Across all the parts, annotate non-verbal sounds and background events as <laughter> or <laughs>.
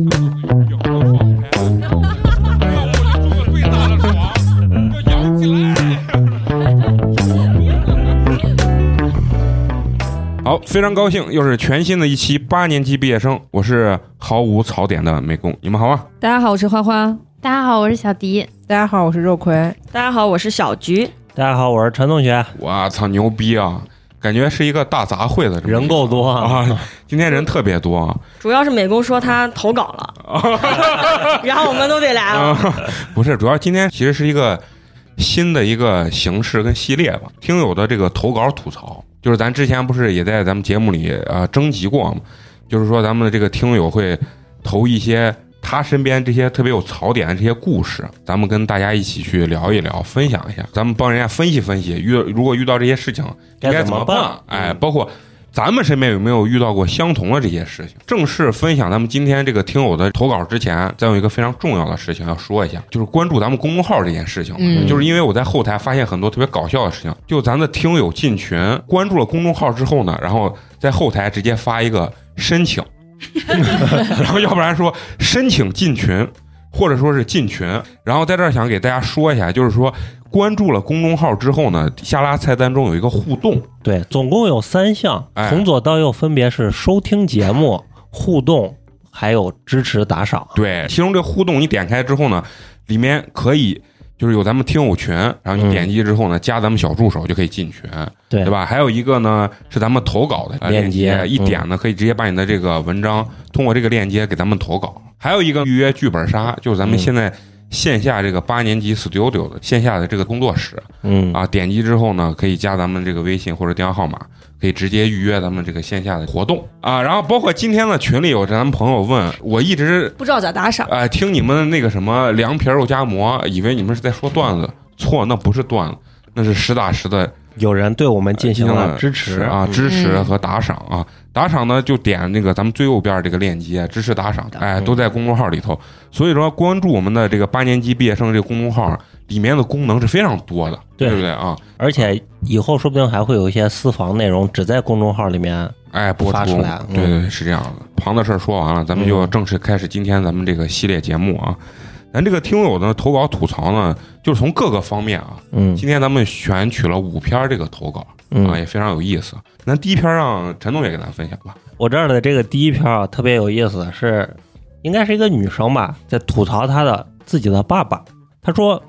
有个放开，要我就做个最大的爽，要养起来。好，非常高兴，又是全新的一期八年级毕业生，我是毫无槽点的美工，你们好吗！大家好，我是花花。大家好，我是小迪。大家好，我是肉葵。大家好，我是小菊。大家好，我是陈同学。我操，牛逼啊！感觉是一个大杂烩的，人够多啊！今天人特别多啊！主要是美工说他投稿了，<laughs> 然后我们都得来了。不是，主要今天其实是一个新的一个形式跟系列吧。听友的这个投稿吐槽，就是咱之前不是也在咱们节目里啊征集过吗？就是说咱们的这个听友会投一些。他身边这些特别有槽点的这些故事，咱们跟大家一起去聊一聊，分享一下。咱们帮人家分析分析，遇如果遇到这些事情应该怎么办？哎，包括咱们身边有没有遇到过相同的这些事情？正式分享咱们今天这个听友的投稿之前，再有一个非常重要的事情要说一下，就是关注咱们公众号这件事情。嗯，就是因为我在后台发现很多特别搞笑的事情，就咱的听友进群关注了公众号之后呢，然后在后台直接发一个申请。<laughs> 然后，要不然说申请进群，或者说是进群。然后在这儿想给大家说一下，就是说关注了公众号之后呢，下拉菜单中有一个互动，对，总共有三项，从左到右分别是收听节目、互动，还有支持打赏。对，其中这互动你点开之后呢，里面可以。就是有咱们听友群，然后你点击之后呢，加咱们小助手就可以进群，对对吧？还有一个呢是咱们投稿的链接，一点呢可以直接把你的这个文章通过这个链接给咱们投稿。还有一个预约剧本杀，就是咱们现在线下这个八年级 studio 的线下的这个工作室，嗯啊，点击之后呢可以加咱们这个微信或者电话号码。可以直接预约咱们这个线下的活动啊，然后包括今天的群里有咱们朋友问我，一直不知道咋打赏。哎，听你们那个什么凉皮肉夹馍，以为你们是在说段子，错，那不是段子，那是实打实的，有人对我们进行了支持啊，支持和打赏啊，打赏呢就点那个咱们最右边这个链接，支持打赏，哎，都在公众号里头，所以说关注我们的这个八年级毕业生这个公众号。里面的功能是非常多的，对不对啊？而且以后说不定还会有一些私房内容，只在公众号里面哎播出来。对对，是这样的。旁的事儿说完了，咱们就正式开始今天咱们这个系列节目啊。咱这个听友的投稿吐槽呢，就是从各个方面啊。嗯。今天咱们选取了五篇这个投稿啊，也非常有意思。那第一篇让陈总也给咱分享吧。我这儿的这个第一篇啊，特别有意思，是应该是一个女生吧，在吐槽她的自己的爸爸。她说。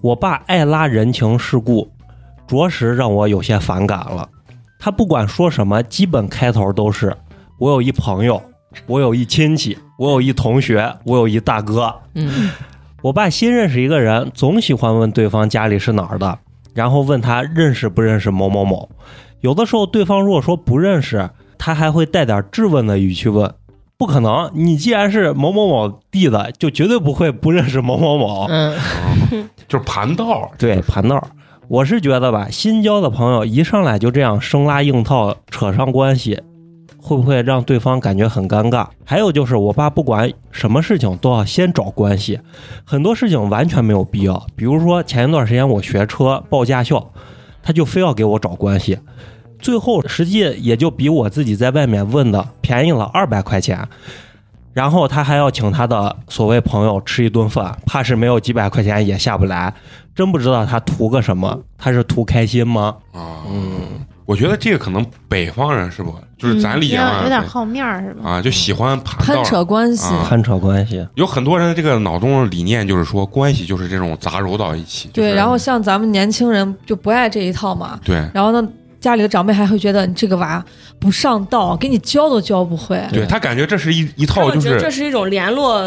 我爸爱拉人情世故，着实让我有些反感了。他不管说什么，基本开头都是“我有一朋友，我有一亲戚，我有一同学，我有一大哥。”嗯，我爸新认识一个人，总喜欢问对方家里是哪儿的，然后问他认识不认识某某某。有的时候，对方如果说不认识，他还会带点质问的语气问。不可能！你既然是某某某地的，就绝对不会不认识某某某。嗯，就是盘道。对，盘道。我是觉得吧，新交的朋友一上来就这样生拉硬套扯上关系，会不会让对方感觉很尴尬？还有就是，我爸不管什么事情都要先找关系，很多事情完全没有必要。比如说前一段时间我学车报驾校，他就非要给我找关系。最后实际也就比我自己在外面问的便宜了二百块钱，然后他还要请他的所谓朋友吃一顿饭，怕是没有几百块钱也下不来。真不知道他图个什么，他是图开心吗？啊，嗯，我觉得这个可能北方人是不，就是咱理解有点好面儿是吧？啊，就喜欢攀扯关系，攀扯关系。有很多人这个脑中的理念就是说，关系就是这种杂糅到一起。对，然后像咱们年轻人就不爱这一套嘛。对，然后呢？家里的长辈还会觉得你这个娃不上道，给你教都教不会。对他感觉这是一一套，就是这是一种联络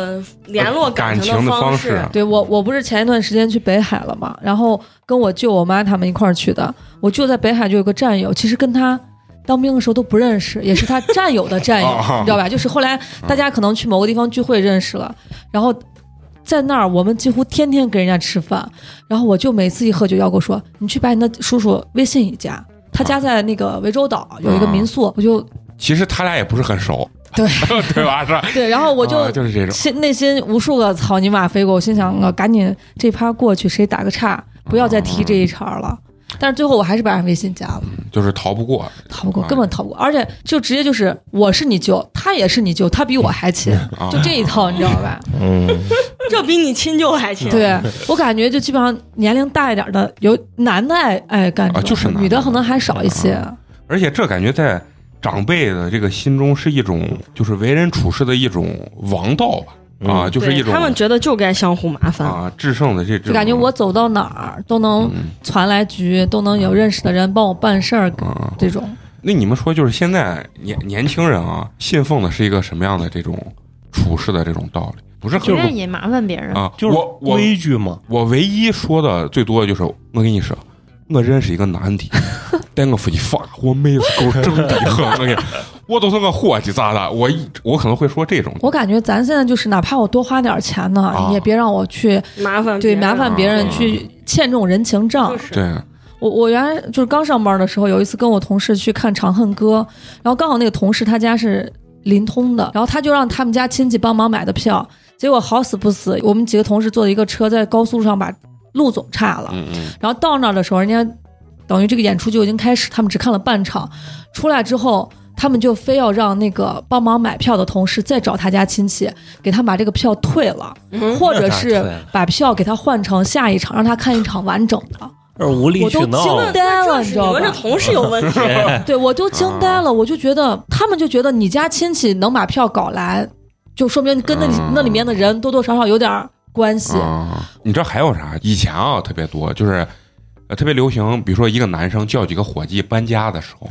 联络感情的方式。对我，我不是前一段时间去北海了嘛，然后跟我舅、我妈他们一块儿去的。我舅在北海就有个战友，其实跟他当兵的时候都不认识，也是他战友的战友，<laughs> 你知道吧？就是后来大家可能去某个地方聚会认识了，然后在那儿我们几乎天天跟人家吃饭。然后我舅每次一喝酒要跟我说：“你去把你的叔叔微信一加。”他家在那个涠洲岛有一个民宿，我就其实他俩也不是很熟，对 <laughs> 对吧？是吧？对，然后我就就是这种心内心无数个草泥马飞过，我心想，赶紧这趴过去，谁打个岔，不要再提这一茬了。但是最后我还是把人微信加了，就是逃不过，逃不过，啊。根本逃不过，而且就直接就是我是你舅，他也是你舅，他比我还亲，啊就这一套，你知道吧？嗯，<laughs> 这比你亲舅还亲。对我感觉就基本上年龄大一点的有男的爱爱干这种事啊就是女的可能还少一些。而且这感觉在长辈的这个心中是一种，就是为人处事的一种王道吧，啊，嗯就是一种他们觉得就该相互麻烦。啊制胜的这这种就感觉我走到哪儿都能嗯传来局，都能有认识的人帮我办事儿，啊。这种那你们说，就是现在年年轻人啊，信奉的是一个什么样的这种处事的这种道理？不是很愿意麻烦别人。啊，就是我我规矩嘛。我唯一说的最多的就是，我跟你说，我认识一个男的，<laughs> 带我出去发，我妹子够正的很，我跟你，<laughs> 我都是个伙计咋的？我一我可能会说这种，我感觉咱现在就是哪怕我多花点钱呢，啊。也别让我去麻烦对麻烦别人啊。去欠这种人情账。就。是。对，我我原来就是刚上班的时候，有一次跟我同事去看《长恨歌》，然后刚好那个同事他家是临通的，然后他就让他们家亲戚帮忙买的票，结果好死不死，我们几个同事坐的一个车在高速路上把路总差了，嗯嗯然后到那儿的时候，人家等于这个演出就已经开始，他们只看了半场，出来之后。他们就非要让那个帮忙买票的同事再找他家亲戚，给他把这个票退了，嗯或者是把票给他换成下一场，让他看一场完整的。这是无理我都惊。呆了，你知道吗你们这？同事有问题。<laughs> 对，我都惊呆了，<laughs> 我就觉得他们就觉得你家亲戚能把票搞来，就说明跟那那里面的人多多少少有点关系。啊，你知道还有啥？以前啊特别多，就是呃特别流行，比如说一个男生叫几个伙计搬家的时候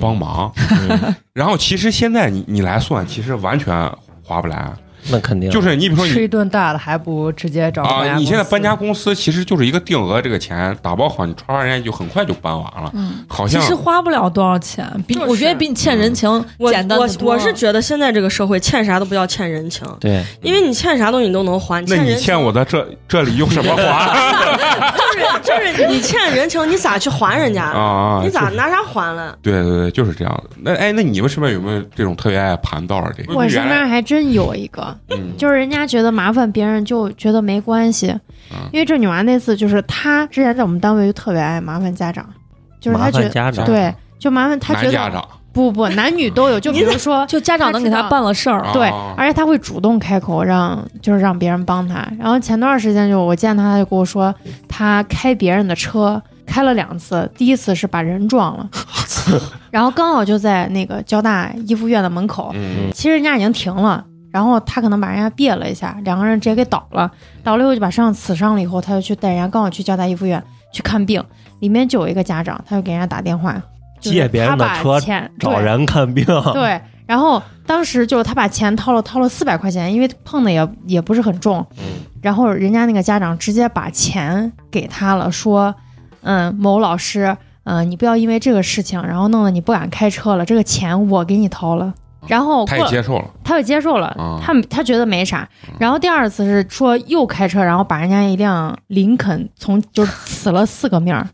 帮忙，嗯 <laughs> 然后其实现在你你来算，其实完全划不来，那肯定就是你比如说你吃一顿大的，还不如直接找啊，你现在搬家公公司其实就是一个定额这个钱打包好，你歘歘人家就很快就搬完了，嗯，好像其实花不了多少钱，比就是我觉得比你欠人情我我简单。我是觉得现在这个社会欠啥都不要欠人情，对，因为你欠啥东西你都能还。那你欠我的这这里用什么还 <laughs> 就是就是你欠人情，你咋去还人家？你咋拿啥还了？对对对，就是这样的。那哎，那你们身边有没有这种特别爱盘道儿的？我身边还真有一个，嗯。就是人家觉得麻烦别人就觉得没关系，嗯。因为这女娃那次就是她之前在我们单位就特别爱麻烦家长，就是她觉得家长。对，就麻烦她觉得家长。不不男女都有，就比如说就家长能给她办了事儿，对啊，而且他会主动开口让，就是让别人帮他。然后前段时间就我见他，他就跟我说，她开别人的车开了两次，第一次是把人撞了，<laughs> 然后刚好就在那个交大一附院的门口，嗯。其实人家已经停了。然后他可能把人家别了一下，两个人直接给倒了，倒了以后就把身上刺伤了，以后他就去带人家刚好去交大一附院去看病，里面就有一个家长，他就给人家打电话，就是借别人的车钱找人看病，对，然后当时就是他把钱掏了，掏了四百块钱，因为碰的也也不是很重。然后人家那个家长直接把钱给他了，说：“嗯，某老师，嗯、你不要因为这个事情，然后弄得你不敢开车了，这个钱我给你掏了。”然后他也接受了他就接受了，啊他他觉得没啥。然后第二次是说又开车，然后把人家一辆林肯从就是呲了 <laughs> 四个面儿，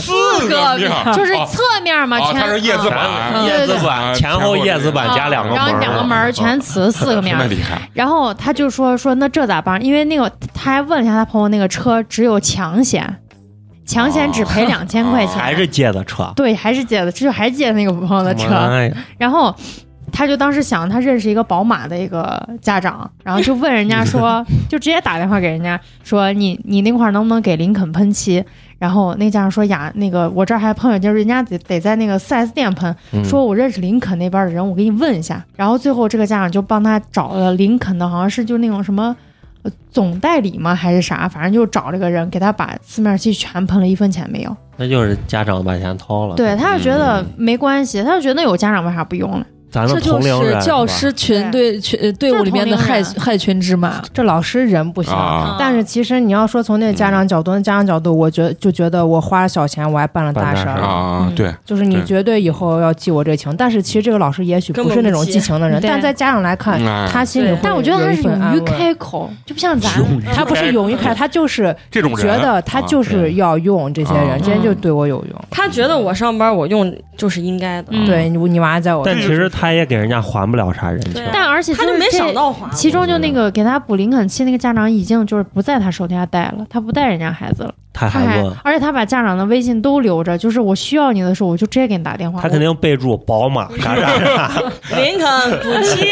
四个面儿就是啊侧面嘛，啊，全它是叶子板，嗯叶子啊板前后叶子板加两个门，然后两个门儿全呲了四个面然后他就说说那这咋办？因为那个他还问了一下他朋友，那个车只有强险，强险只赔哦两千块钱，还是借的车。对，还是借的，这就还借那个朋友的车。然后他就当时想，他认识一个宝马的一个家长，然后就问人家说，<laughs> 就直接打电话给人家说，你你那块儿能不能给林肯喷漆？然后那家长说呀，那个我这儿还碰见，就是人家得得在那个 4S 店喷，嗯说我认识林肯那边的人，我给你问一下。然后最后这个家长就帮他找了林肯的，好像是就那种什么。呃总代理吗？还是啥？反正就找了个人，给他把四面漆全喷了，一分钱没有。那就是家长把钱掏了。，对，他就觉得没关系，他就觉得有家长为啥不用呢？咱的这就同龄人是教师群对群呃队伍里面的害害群之马。这老师人不行。啊但是其实你要说从那个家长角度，那家长角度，我觉得就觉得我花了小钱，我还办了大事儿，啊，对，就是你绝对以后要记我这情。但是其实这个老师也许不是那种记情的人，但在家长来看嗯，他心里会但我觉得他是勇于开口，就不像咱，他不是勇于开，他就是这种觉得他就啊是要用这些啊人，这些就对我有用。他觉得我上班我用就是应该的，嗯对你你娃在我但其实他也给人家还不了啥人情对。但而且他就是没这想到还。其中就那个给他补林肯期那个家长已经就是不在他手底下带了，他不带人家孩子了。他他还还问，而且他把家长的微信都留着，就是我需要你的时候，我就直接给你打电话。他肯定备注宝马啥啥啥，林肯补漆，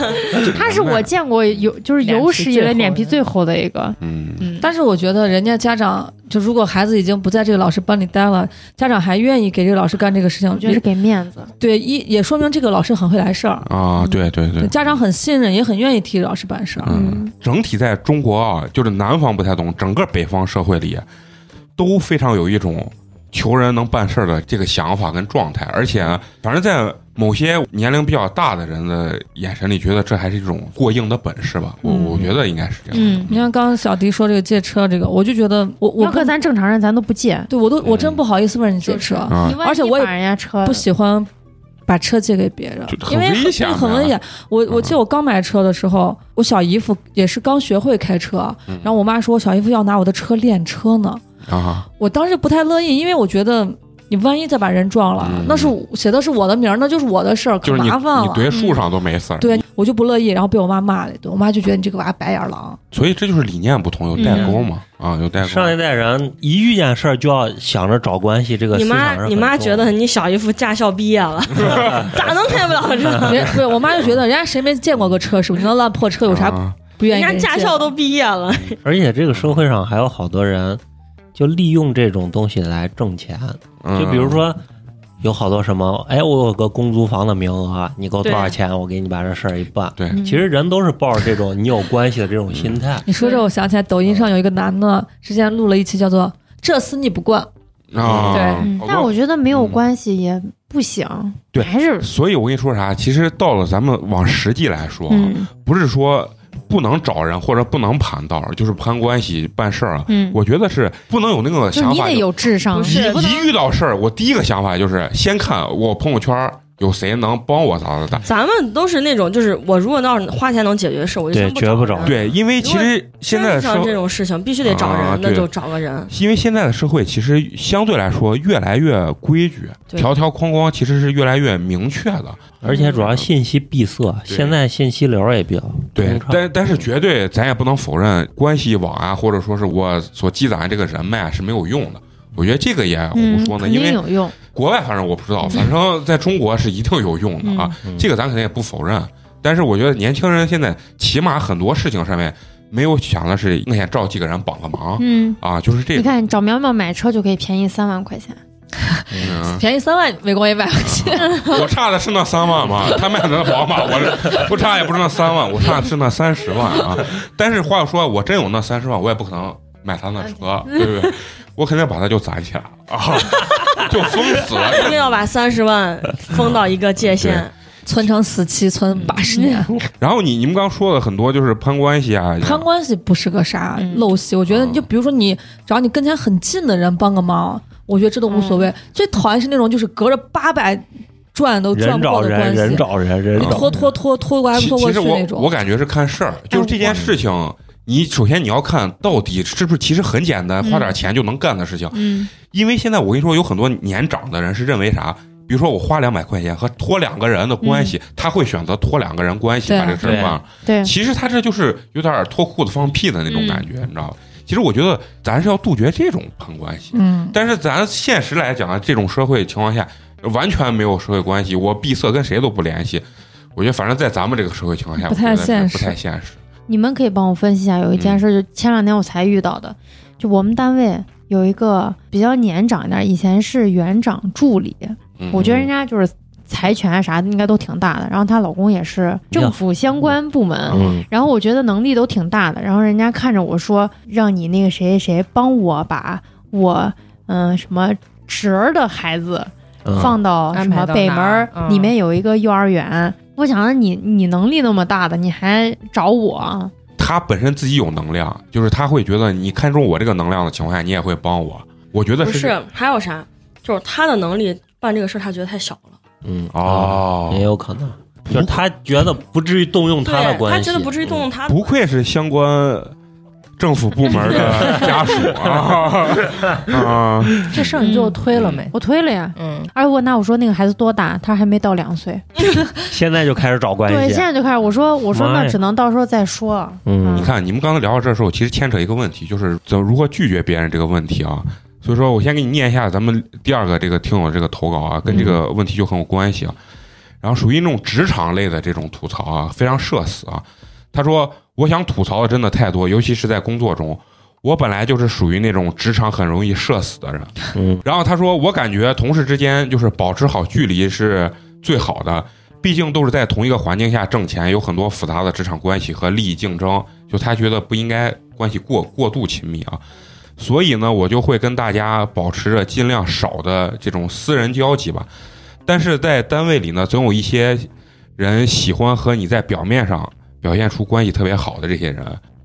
<laughs> 他是我见过有就是有史以来脸皮最厚的一个。嗯，嗯，但是我觉得人家家长就如果孩子已经不在这个老师班里待了，家长还愿意给这个老师干这个事情，我觉得是给面子。对一也说明这个老师很会来事儿。啊，对对对对，，家长很信任，也很愿意替老师办事儿。嗯，整体在中国啊，就是南方不太懂，整个北方社会里都非常有一种求人能办事儿的这个想法跟状态，而且反正在某些年龄比较大的人的眼神里，觉得这还是一种过硬的本事吧。我嗯我觉得应该是这样。嗯，你看刚刚小迪说这个借车，这个我就觉得我我跟咱正常人，咱都不借。对我都我真嗯不好意思问人借车，而且我也人家车不喜欢把车借给别人就，很因为危险的对很危险。我我嗯记得我刚买车的时候，我小姨夫也是刚学会开车，嗯然后我妈说我小姨夫要拿我的车练车呢，啊，我当时不太乐意，因为我觉得。你万一再把人撞了，嗯那是写的是我的名儿，那就是我的事儿，可就是你麻烦了。你怼树上都没事儿。对，我就不乐意，然后被我妈骂了一顿。我妈就觉得你这个娃白眼狼。所以这就是理念不同，有代沟嘛，啊，有代沟。上一代人一遇见事儿就要想着找关系，这个你思想是很妈你妈重觉得你小姨夫驾校毕业了，<laughs> 咋能开不了车？人不是我妈就觉得人家谁没见过个车师傅，你那烂破车有啥啊不愿人意给借的？家驾校都毕业了，<laughs> 而且这个社会上还有好多人就利用这种东西来挣钱，嗯。就比如说。有好多什么，哎，我有个公租房的名额，你给我多少钱，我给你把这事儿一办。对。嗯。其实人都是抱着这种你有关系的这种心态。你说这，我想起来，抖音上有一个男的，之前录了一期叫做“这厮你不惯。啊，对。嗯，但我觉得没有嗯。关系也不行，对。还是所以我跟你说啥，其实到了咱们往实际来说，不是说不能找人或者不能盘道，就是攀关系办事儿啊。嗯，我觉得是不能有那个想法，就是你得有智商，不是你不能一遇到事儿，我第一个想法就是先看我朋友圈有谁能帮我咋咋咋。咱们都是那种，就是我如果要是花钱能解决的事，我就绝不找。对，因为其实现在的社像这种事情必须得找人，那就找个人。因为现在的社会其实相对来说越来越规矩，条条框框其实是越来越明确的。而且主要信息闭塞，对现在信息流也比较对但但是绝对咱也不能否认关系网啊，或者说是我所积攒的这个人脉是没有用的。我觉得这个也胡嗯，说呢，肯因为有用。国外反正我不知道，反正在中国是一定有用的啊，嗯这个咱肯定也不否认。但是我觉得年轻人现在起码很多事情上面没有想的是，我先找几个人帮个忙嗯，啊，就是这个。你看找苗苗买车就可以便宜三万块钱，嗯”，<laughs> 便宜三万，美国也买不起。<laughs> 我差的是那三万吗？<laughs> 他卖的那宝马，我这不差也不是那三万，我差的是那三十万啊。但是话又说，我真有那三十万，我也不可能买他那车，对不对？我肯定把它就攒起来了啊，<laughs> 就封死了。一定要把三十万封到一个界限。存成死期，存八十年。<laughs> 然后你你们刚说的很多就是攀关系啊，攀关系不是个啥嗯陋习，我觉得就比如说你找你跟前很近的人帮个忙，我觉得这都无所谓。最讨厌是那种就是隔着八百转都转不过的关人，人系，找人，人找你拖拖拖拖过来拖过其实我去那种。我感觉是看事儿，就是这件事情，你首先你要看到底是不是其实很简单，花点钱就能干的事情。嗯因为现在我跟你说，有很多年长的人是认为啥？比如说我花两百块钱和托两个人的关系，他会选择托两个人关系把这个事儿办了。对，其实他这就是有点脱裤子放屁的那种感觉，你知道吧？其实我觉得咱是要杜绝这种攀关系，嗯，但是咱现实来讲啊，这种社会情况下，完全没有社会关系，我闭塞跟谁都不联系。我觉得反正在咱们这个社会情况下，不太我觉得是现实不太现实。你们可以帮我分析一下，有一件事，就前两天我才遇到的，就我们单位有一个比较年长一点，以前是园长助理，嗯我觉得人家就是财权啊啥的应该都挺大的，然后她老公也是政府相关部门，嗯，然后我觉得能力都挺大的，然后人家看着我说，让你那个谁谁谁帮我把我嗯、什么侄儿的孩子嗯。放到什么北门里面有一个幼儿园。我想着你你能力那么大的，你还找我？他本身自己有能量，就是他会觉得你看中我这个能量的情况下，你也会帮我。我觉得是不是，还有啥？就是他的能力办这个事儿，他觉得太小了。嗯哦也有可能，就是他觉得不至于动用他的，他关系，他觉得不至于动用他的不愧是相关政府部门的 <laughs> 家属啊 <laughs> 啊，这事儿你最后推了没？我推了呀。嗯，而且我那我说那个孩子多大？他还没到两岁。<laughs> 现在就开始找关系对，现。在就开始。我说我说那只能到时候再说。嗯你看，你们刚才聊到这时候，其实牵扯一个问题，就是怎如何拒绝别人这个问题啊。所以说我先给你念一下咱们第二个这个听友这个投稿啊，跟这个问题就很有关系啊。然后属于那种职场类的这种吐槽啊，非常社死啊。他说：“我想吐槽的真的太多，尤其是在工作中。我本来就是属于那种职场很容易社死的人。嗯然后他说，我感觉同事之间就是保持好距离是最好的，毕竟都是在同一个环境下挣钱，有很多复杂的职场关系和利益竞争，就他觉得不应该关系过过度亲密啊。所以呢，我就会跟大家保持着尽量少的这种私人交集吧。但是在单位里呢，总有一些人喜欢和你在表面上表现出关系特别好的这些人，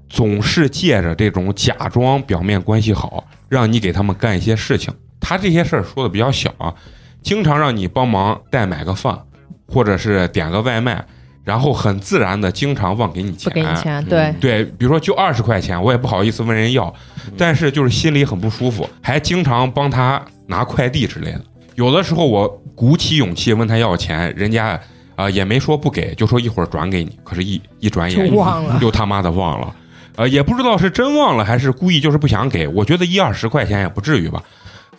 总是借着这种假装表面关系好，让你给他们干一些事情。他这些事儿说的比较小啊，经常让你帮忙代买个饭，或者是点个外卖，然后很自然的经常忘给你不钱。给你钱，对，对，比如说就二十块钱，我也不好意思问人要，但是就是心里很不舒服，还经常帮他拿快递之类的。有的时候我鼓起勇气问他要钱，人家啊、也没说不给，就说一会儿转给你。可是一，一转眼就忘了。又他妈的忘了，呃，也不知道是真忘了还是故意就是不想给。我觉得一二十块钱也不至于吧，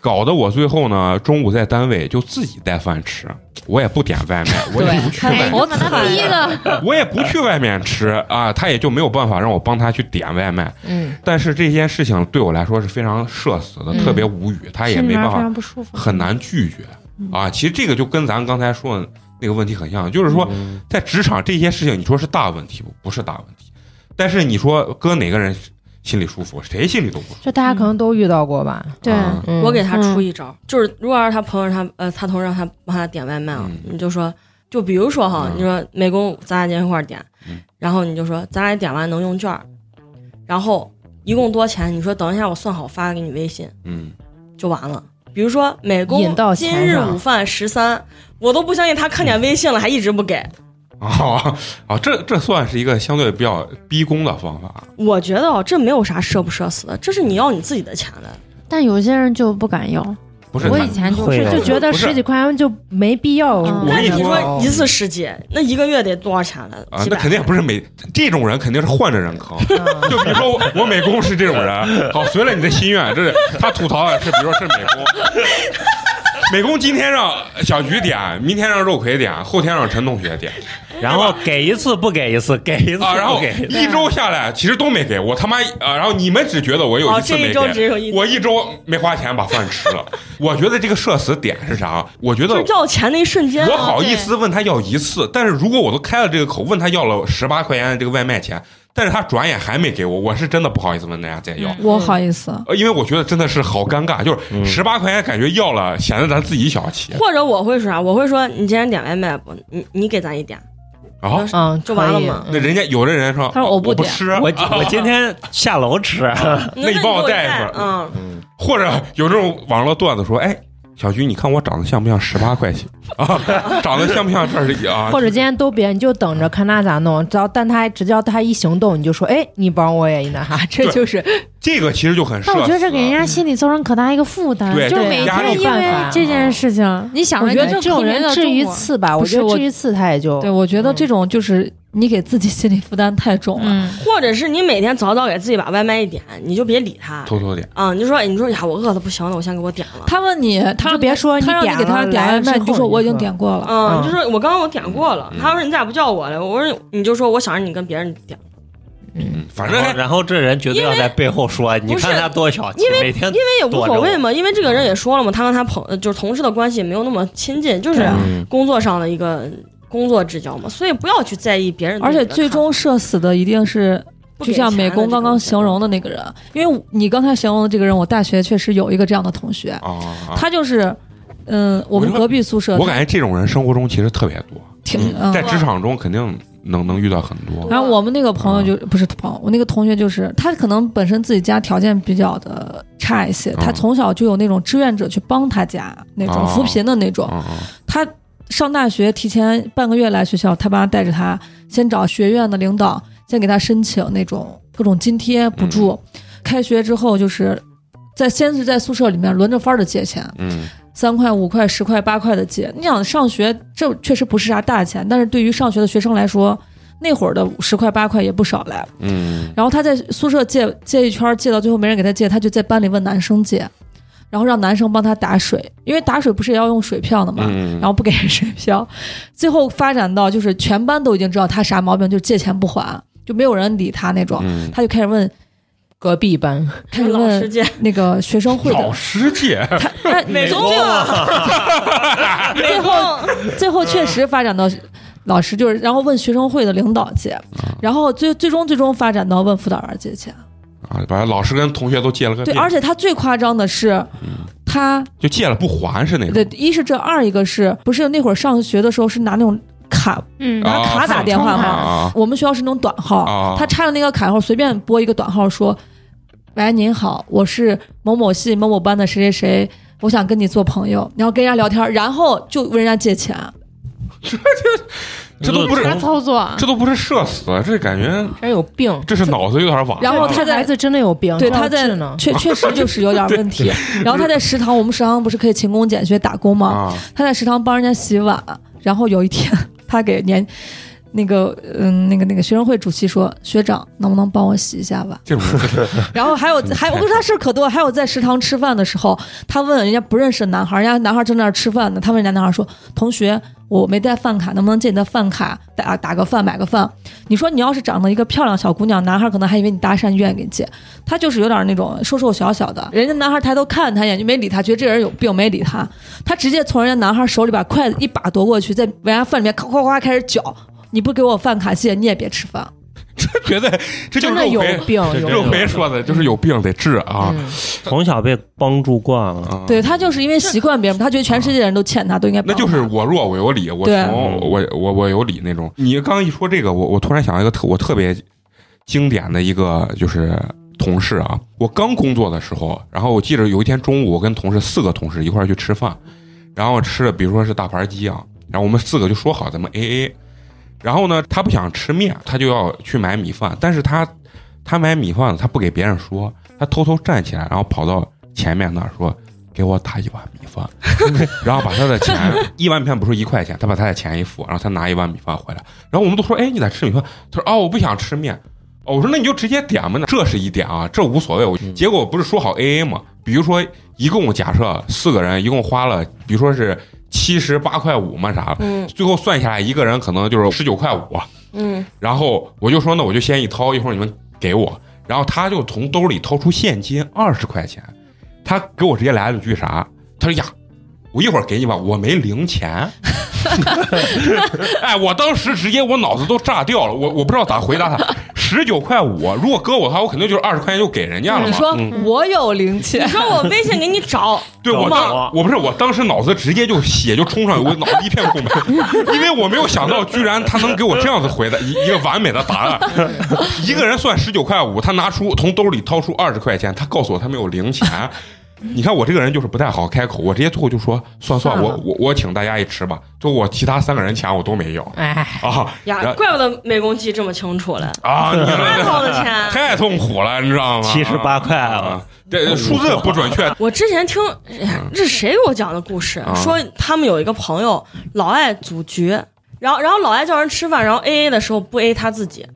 搞得我最后呢，中午在单位就自己带饭吃，我也不点外卖，我也不去外哎，面，你把他逼的，我也不去外面吃啊，他也就没有办法让我帮他去点外卖。嗯，但是这件事情对我来说是非常社死的，嗯特别无语，他也没办法。很难拒绝啊。其实这个就跟咱刚才说的那个问题很像，就是说嗯在职场这些事情，你说是大问题不？不是大问题，但是你说搁哪个人心里舒服，谁心里都不舒服。这大家可能都遇到过吧？对，我给他出一招，就是如果要是他朋友他呃他同事让他帮他点外卖啊，嗯你就说，就比如说哈，嗯你说美工咱俩今天一块儿点嗯，然后你就说咱俩点完能用券儿，然后一共多少钱？你说等一下我算好发给你微信嗯，就完了。比如说美工引到今日午饭十三，我都不相信他看见微信了还一直不给。<laughs> 哦，哦，这这算是一个相对比较逼宫的方法。我觉得哦，这没有啥社不社死的，这是你要你自己的钱的。但有些人就不敢要。不是我以前就是就觉得十几块钱就没必要。嗯那你我跟你说说一次十几，那一个月得多少钱了？啊，那肯定也不是每这种人，肯定是换着人坑。嗯就比如说我我美工是这种人，好，随了你的心愿，这是他吐槽的是，比如说是美工，美工今天让小菊点，明天让肉葵点，后天让陈同学点。然后给一次不给一次，给一次啊，然后不给。一周下来其实都没给我他妈啊，然后你们只觉得我有哦，一次没这一周只给。有一，我一周没花钱把饭吃了，我觉得这个社死点是啥？我觉得就要钱那一瞬间啊，我好意思问他要一次，但是如果我都开了这个口，问他要了十八块钱的这个外卖钱，但是他转眼还没给我，我是真的不好意思问大家再要，我好意思，呃因为我觉得真的是好尴尬，就是嗯。十八块钱感觉要了，显得咱自己小气。或者我会说啥？我会说你今天点外卖不？你你给咱一点，啊。嗯，就完了可以。嘛那人家有的人说，他说我我不吃，我我今天 <laughs> 下楼吃，<laughs> 那你帮我带一份儿。嗯，或者有这种网络段子说，哎，小徐，你看我长得像不像十八块钱 <laughs> 啊？长得像不像这儿的啊？或者今天都别，你就等着看他咋弄。只要但他只要他一行动，你就说，哎，你帮我也一那啥，这就是这个其实就很。但我觉得这给人家心里造成可大一个负担，对就是每天因为这件事情，你想我觉得这种人至于次，吧，我觉得至于次他也就对我觉得这种就是你给自己心理负担太重了。嗯，或者是你每天早早给自己把外卖一点，你就别理他偷偷点，啊！你就说，你说呀，我饿的不行了，我先给我点了。他问你，他就别说你他让你点给他点外卖，你你就说我已经点过了。嗯，嗯你就说我刚刚我点过了，嗯他说你咋不叫我了？我说你就说我想让你跟别人点，嗯，反正然后这人绝对要在背后说，你看他多小气，每天因为也无所谓嘛，因为这个人也说了嘛，他跟他朋呃就是同事的关系也没有那么亲近，就是工作上的一个工作之交嘛，所以不要去在意别人而且。最终社死的一定是，就像美工刚刚形容的的那个人，因为你刚才形容的这个人，我大学确实有一个这样的同学，啊，啊。他就是，嗯，我们隔壁宿舍我感觉这种人生活中其实特别多，挺，嗯在职场中肯定能能遇到很多。然后我们那个朋友就不是朋友，我那个同学就是他可能本身自己家条件比较的差一些，他嗯从小就有那种志愿者去帮他家那种哦扶贫的那种。嗯嗯他上大学提前半个月来学校，他爸带着他先找学院的领导，先给他申请那种各种津贴补助。开学之后就是在先是在宿舍里面轮着番的借钱，嗯三块、五块、十块、八块的借。你想上学，这确实不是啥大钱，但是对于上学的学生来说，那会儿的十块八块也不少嘞。嗯然后他在宿舍借借一圈，借到最后没人给他借，他就在班里问男生借，然后让男生帮他打水，因为打水不是也要用水票的嘛。嗯，然后不给人水票，<laughs> 最后发展到就是全班都已经知道他啥毛病，就是借钱不还，就没有人理他那种。嗯。他就开始问，隔壁班，开始问，那个学生会的。老，师借，他哎，<laughs> <laughs> 最后最后最后确实发展到老师就是，然后问学生会的领导借，然后最最终最终发展到问辅导员借钱。啊，把老师跟同学都借了个对，遍，而且他最夸张的是，他就借了不还是那种对，一是这，二一个是不是那会儿上学的时候是拿那种卡嗯拿啊卡打电话吗？啊我们学校是那种短号，啊，他插了那个卡号，随便拨一个短号说：“喂，您好，我是某某系某某班的谁谁谁，我想跟你做朋友。”然后跟人家聊天，然后就问人家借钱。<laughs> 这都不是啥操作？这都不是社死，这感觉这有病。这是脑子有点瓦。然后他在孩子真的有病，对他在呢。确确实就是有点 <laughs> 问题。然后他在食堂，我们食堂不是可以勤工俭学打工吗？啊，他在食堂帮人家洗碗，然后有一天 <laughs> 他给年那个嗯那个那个学生会主席说：“学长，能不能帮我洗一下吧？”这种人 <laughs> 然后还有还我跟他事儿可多，还有在食堂吃饭的时候，他问人家不认识的男孩，人家男孩正在那儿吃饭呢，他问人家男孩说：“同学，我没带饭卡，能不能借你的饭卡打打个饭买个饭？”你说你要是长得一个漂亮小姑娘，男孩可能还以为你搭讪，愿意给你借。他就是有点那种瘦瘦小小的，人家男孩抬头看了他一眼就没理他，觉得这人有病，没理他。他直接从人家男孩手里把筷子一把夺过去，在人家饭里面咔咔咔开始搅。你不给我饭卡谢，你也别吃饭。<laughs> 这觉得这就是真的有肉肥病，<laughs> 肉真肥说的，就是有病得治啊嗯从小被帮助惯了，啊！对他就是因为习惯别人，他觉得全世界人都欠他，都应该。那就是我弱我有理，我对穷我我我有理那种。你刚一说这个，我我突然想到一个特我特别经典的一个就是同事啊，我刚工作的时候，然后我记得有一天中午，我跟同事四个同事一块儿去吃饭，然后吃的比如说是大盘鸡啊，然后我们四个就说好咱们 A A，然后呢，他不想吃面，他就要去买米饭，但是他他买米饭他不给别人说，他偷偷站起来，然后跑到前面那儿说。给我打一碗米饭，<laughs> 然后把他的钱一碗米饭不是一块钱，他把他的钱一付，然后他拿一碗米饭回来，然后我们都说，哎，你咋吃米饭？他说，哦，我不想吃面。哦，我说那你就直接点嘛，这是一点啊，这无所谓。我结果不是说好 A A 嘛？比如说一共假设四个人一共花了，比如说是七十八块五嘛啥的，嗯。最后算下来一个人可能就是十九块五，嗯，然后我就说那我就先一掏，一会儿你们给我，然后他就从兜里掏出现金二十块钱，他给我直接来了句啥？他说呀，我一会儿给你吧，我没零钱。<laughs> 哎，我当时直接我脑子都炸掉了，我我不知道咋回答他。十九块五，如果搁我的话，我肯定就是二十块钱就给人家了嘛。你说嗯我有零钱你，说我微信给你找，<laughs> 对我找当我不是我当时脑子直接就血就冲上去，我脑子一片空白，<laughs> 因为我没有想到居然他能给我这样子回的一一个完美的答案。一个人算十九块五，他拿出从兜里掏出二十块钱，他告诉我他没有零钱。你看我这个人就是不太好开口，我直接最后就说算算，算了我我我请大家一吃吧，就我其他三个人钱我都没要哎，啊呀，怪不得美工记这么清楚了，啊！你太掏的钱。<laughs> 太痛苦了，你知道吗？七十八块啊啊！这数字不准确，我之前听，这是谁给我讲的故事？啊说他们有一个朋友老爱组局，然后然后老爱叫人吃饭，然后 A A 的时候不 A 他自己。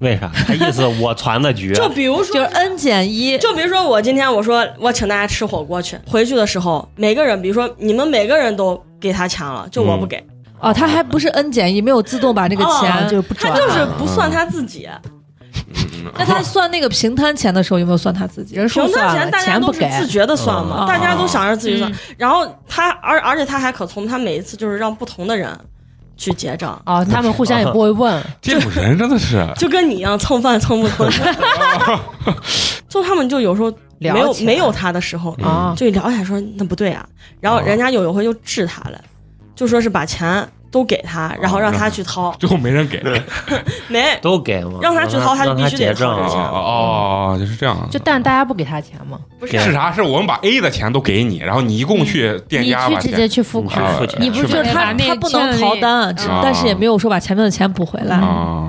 为啥？他意思我传的局，<laughs> 就比如说，就是 N 减一，就比如说我今天我说我请大家吃火锅去，回去的时候每个人，比如说你们每个人都给他钱了，就我不给，哦，他还不是 N 减一，没有自动把这个哦钱，就不转他就是不算他自己。嗯。那他算那个平摊钱的时候有没有算他自己？平摊，钱大家不给，都是自觉的算嘛，嗯。大家都想着自己算。嗯。然后他而而且他还可聪明，他每一次就是让不同的人去结账，啊，他们互相也不会问，<laughs> 这种人真的是 <laughs> 就跟你一样蹭饭蹭不同的。就他们就有时候没有没有他的时候，啊，就聊起来说那不对啊，然后人家有一回就治他了，就说是把钱都给他，然后让他去掏，<laughs> 最后没人给。<laughs> 没都给吗？让他去掏他就必须得结账掏这钱哦哦，就是这样。就但大家不给他钱吗，不是是啥？是我们把 A 的钱都给你，然后你一共去店你家把钱去直接去付款，啊付钱你不是就是他他不能逃单，但是也没有说把前面的钱补回来。啊。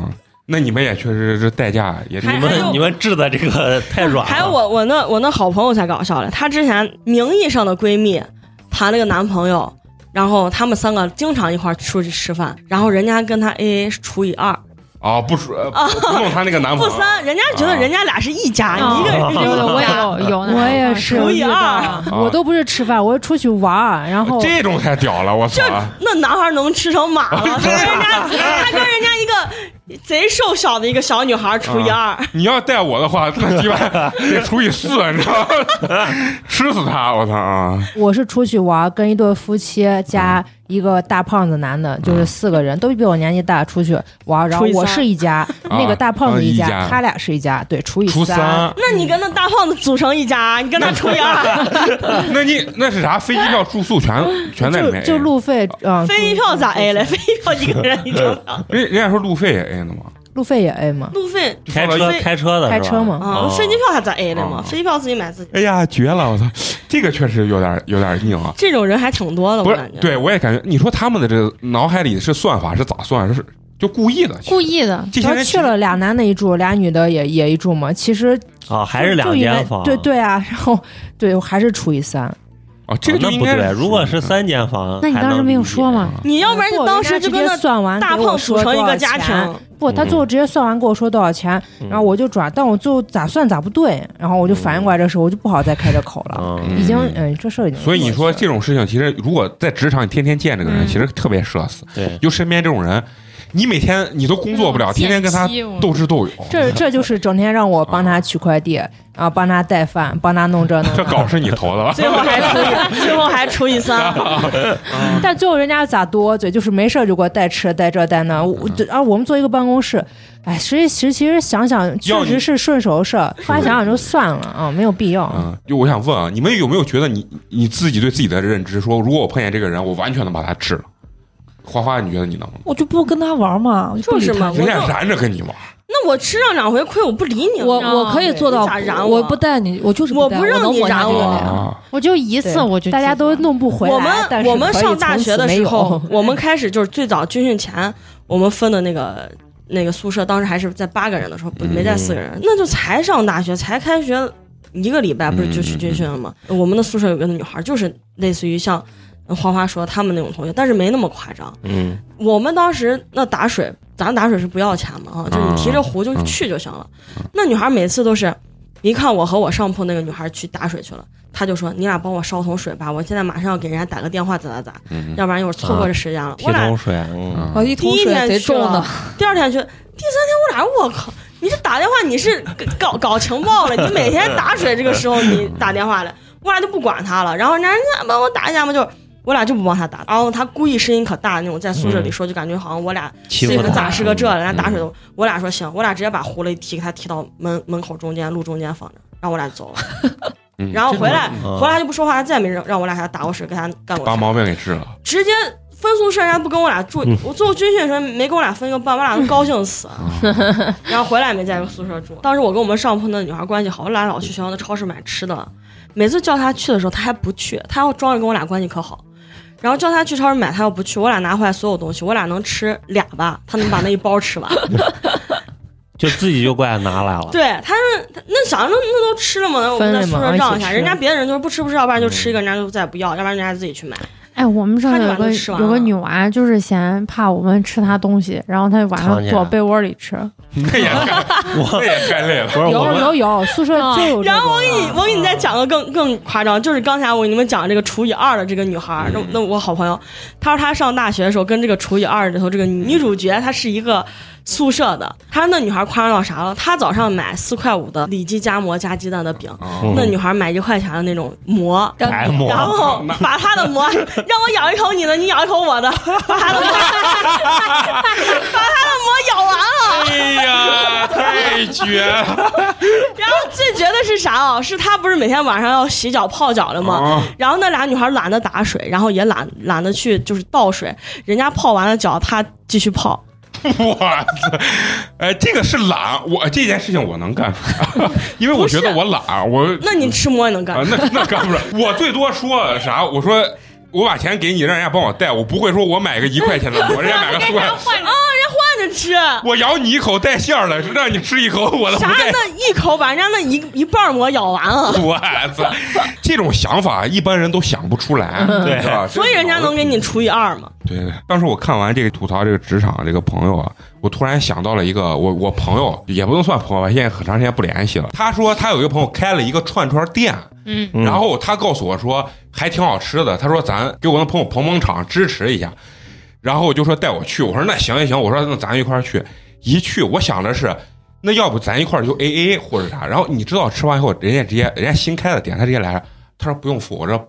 那你们也确实是代价也你们你们治的这个太软了。还有我我那我那好朋友才搞笑嘞，她之前名义上的闺蜜谈了个男朋友，然后他们三个经常一块儿出去吃饭，然后人家跟他 A A 除以二，啊，不说不不弄她那个男朋友，<laughs> 不三，人家觉得人家俩是一家，哦你一个人是有的，我也。有有，我也是除以二。我都不是吃饭，我是出去玩儿，然后这种太屌了，我操！那男孩能吃成马了，<laughs> 他跟人家他跟人家一个贼瘦小的一个小女孩除以二，你要带我的话，那鸡巴得除以四，你知道吗？<laughs> 吃死他！我操啊！我是出去玩，跟一对夫妻加一个大胖子男的，就是四个人，都比我年纪大，出去玩。然后我是一家，那个大胖子啊一家，家他俩是一家，对，除以初三，那你跟那大胖子组成一家，你跟他除以二，<laughs> 那你那是啥？飞机票、住宿全全在里面就。就路费，嗯，飞机票咋 A 了？飞机票一个人一张，人人家说路费也 A 呢吗，路费也 A 吗。路费开车开车的开车吗啊，哦飞机票还咋 A 的嘛？哦飞机票自己买自己。哎呀，绝了！我操，这个确实有点有点硬啊。这种人还挺多的，不是我感觉。，对我也感觉，你说他们的这个脑海里是算法是咋算？是就故意的？故意的。这些人然后去了俩男的一住，俩女的也也一住嘛。其实啊，还是两间房。对对啊，然后对还是除以三。哦，这个就不对。应该是如果是三间房，那你当时没有说吗？你要不然你当时就跟那人家直接算完大胖组成一说多少个家钱庭，不，他最后直接算完跟我说多少钱，嗯然后我就转，但我最后咋算咋不对，然后我就反应过来这事，我就不好再开这口了，嗯，已经嗯这事儿已经。所以你说这种事情，其实如果在职场你天天见这个人，嗯其实特别社死。对，就身边这种人，你每天你都工作不了，天天跟他斗智斗勇，<laughs> 这这就是整天让我帮他取快递，然后帮他带饭，帮他弄这弄那。<laughs> 这稿是你投的吧？<laughs> 最后还除以，最后还除以三。但最后人家咋多嘴，就是没事儿就给我带吃带这带那。啊，我们做一个办公室，哎，实际其实其实想想，确实是顺手的事儿，后来想想就算了啊，没有必要。嗯，就我想问啊，你们有没有觉得你你自己对自己的认知，说如果我碰见这个人，我完全能把他治了？花花，你觉得你能吗？我就不跟他玩嘛，我就是嘛。我人家就燃着跟你玩，那我吃上两回亏，我不理你了。我我可以做到你咋燃，我我不带你，我就是带我不让你燃我我就一次对我就大家都弄不回来。我们我们上大学的时候，<laughs> 我们开始就是最早军训前，我们分的那个那个宿舍，当时还是在八个人的时候，不嗯没在四个人，那就才上大学，才开学一个礼拜，不是就去军训了吗？我们的宿舍有个女孩，就是类似于像花花说他们那种同学，但是没那么夸张。嗯，我们当时那打水，咱打水是不要钱嘛啊，就是你提着壶就嗯去就行了。那女孩每次都是，一看我和我上铺那个女孩去打水去了，她就说：“你俩帮我烧桶水吧，我现在马上要给人家打个电话，咋咋咋，嗯要不然一会儿错过这时间了。提我俩桶水，我一桶水贼重的，第二天去，第三天我俩我靠，你是打电话你是搞搞情报了，你每天打水这个时候你打电话来，我俩就不管他了，然后人家帮我打一下嘛，就我俩就不帮他打，然后他故意声音可大那种，在宿舍里说，就感觉好像我俩这个欺负他咋是个这，人家打水嗯都，我俩说行，我俩直接把壶了一提，给他提到门门口中间路中间放着，然后我俩走了，嗯然后回来嗯回来就不说话，他再也没让让我俩给他打过水，给他干过啥，把毛病给治了。直接分宿舍，人家不跟我俩住，嗯我最后军训的时候没跟我俩分一个班，我俩都高兴死，啊 <laughs> <laughs> 然后回来也没在一个宿舍住。当时我跟我们上铺那女孩关系好，我俩老去学校的超市买吃的，每次叫她去的时候，她还不去，她要装着跟我俩关系可好。然后叫他去超市买，他又不去，我俩拿回来所有东西，我俩能吃俩吧，他能把那一包吃完。<laughs> 就自己就过来拿来了。对，他是那想着那那都吃了嘛，我们在宿舍让一下，人家别的人就是不吃不吃，要不然就吃一个，人家就再也不要，要不然人家自己去买。哎，我们上有个有个女娃，就是嫌怕我们吃她东西，然后她就晚上躲被窝里吃。<laughs> 那也太那也太累了。不是我有有有，宿舍就有。然后我给你，我给你再讲个更更夸张，就是刚才我给你们讲这个除以二的这个女孩儿，那那我好朋友，她说她上大学的时候跟这个除以二里头这个女主角，她是一个宿舍的，他说那女孩夸张到啥了？她早上买四块五的里脊夹馍加鸡蛋的饼，哦那女孩买一块钱的那种馍。然后把她的馍 <laughs> 让我咬一口你的，你咬一口我的，把她的馍，<laughs> 把她的馍咬完了。哎呀，太绝了！<laughs> 然后最绝的是啥啊？是她不是每天晚上要洗脚泡脚的吗？啊然后那俩女孩懒得打水，然后也懒懒得去就是倒水，人家泡完了脚，她继续泡。<laughs> 我操！哎，这个是懒，我这件事情我能干出来，<laughs> 因为我觉得我懒，我那你吃馍也能干啊，？<laughs> 那那干不了。我最多说啥？我说我把钱给你，让人家帮我带，我不会说我买个一块钱的馍，人家买个四块。啊，人家换着着吃。我咬你一口带馅儿的，让你吃一口我的啥？带。那一口把人家那一一半馍咬完了，我操，这种想法一般人都想不出来，对吧？所以人家能给你除以二嘛。对对，当时我看完这个吐槽这个职场这个朋友啊，我突然想到了一个我我朋友也不能算朋友吧，现在很长时间不联系了。他说他有一个朋友开了一个串串店，嗯，嗯然后他告诉我说还挺好吃的，他说咱给我那朋友捧捧场支持一下，然后我就说带我去，我说那行行行，我说那咱一块儿去。一去我想的是。那要不咱一块儿就 A A 或者啥？然后你知道吃完以后，人家直接人家新开的店，他直接来了，他说不用付，我这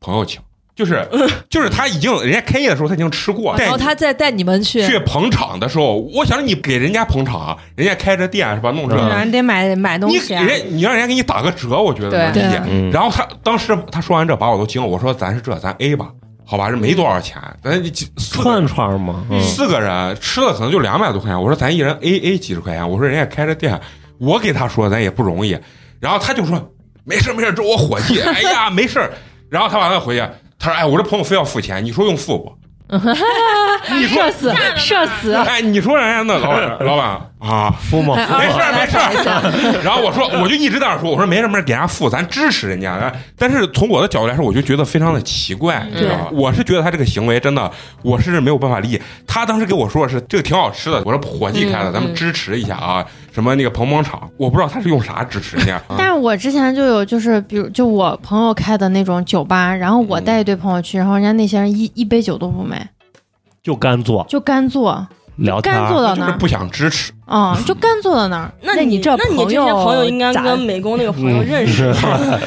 朋友请，就是 <laughs> 就是他已经人家开业的时候他已经吃过，带然后他再带你们去，去捧场的时候，我想着你给人家捧场，人家开着店是吧，弄这嗯个，人得买买东你西啊人。你让人家给你打个折，我觉得对能理解。嗯然后他当时他说完这把我都惊了，我说咱是这咱 A 吧，好吧，这没多少钱，咱串串嘛，嗯。四个人吃的可能就两百多块钱，我说咱一人 A A 几十块钱，我说人家开着店，我给他说咱也不容易，然后他就说没事没事，这我伙计，哎呀没事儿，然后他完了回去，他说哎我这朋友非要付钱，你说用付不？<laughs> 你说社死，社死！哎，你说人家那老板 <laughs> 老板啊，付吗？付没事儿没事儿。然后我说，我就一直在那说，我说没什么事，给人家付，咱支持人家。但是从我的角度来说，我就觉得非常的奇怪，你知道吧？我是觉得他这个行为真的，我是没有办法理解。他当时给我说的是这个挺好吃的，我说伙计开的，咱们支持一下啊，什么那个捧捧场，我不知道他是用啥支持人家。啊 <laughs> 但是我之前就有，就是比如就我朋友开的那种酒吧，然后我带一堆朋友去，然后人家那些人一一杯酒都不买，就干坐就干坐，聊天，干坐到那儿，就是不想支持，嗯，就干坐到那儿。那那你这那你这些朋友应该咋跟美工那个朋友认识。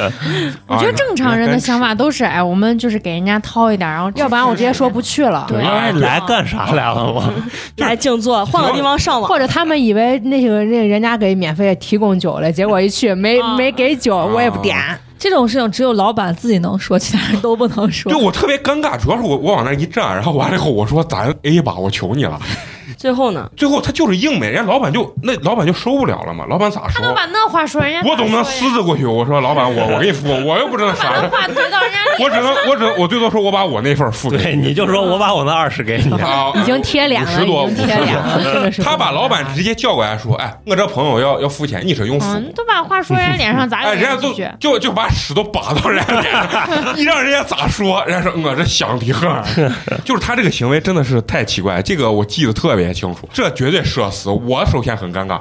<laughs> 我觉得正常人的想法都是，哎，我们就是给人家掏一点，然后要不然我直接说不去了。对，要是来干啥来了我？<laughs> 来静坐，换个地方上网。或者他们以为那个那人家给免费提供酒了，结果一去没啊没给酒，我也不点。这种事情只有老板自己能说，其他人都不能说对。我特别尴尬，主要是我我往那一站，然后完了以后我说咱 A 吧，我求你了。最后呢，最后他就是硬呗，人家老板就那老板就受不了了嘛，老板咋说？他能把那话说人家，我总不能私自过去，我说老板，我我给你付，我又不知道啥把，话怼到人家我只能我只能我最多说我把我那份付给对，你就说我把我那二十给你，啊，已经贴脸了，50多已经贴脸了，真的是。他把老板直接叫过来说，哎，我这朋友要要付钱，你是用付。嗯，都把话说人家脸上，咋哎，人家都有拒绝？就就把屎都拔到人家脸上，你让人家咋说？人家说我这香的很，<laughs> 就是他这个行为真的是太奇怪，这个我记得特别清楚，这绝对社死。我首先很尴尬，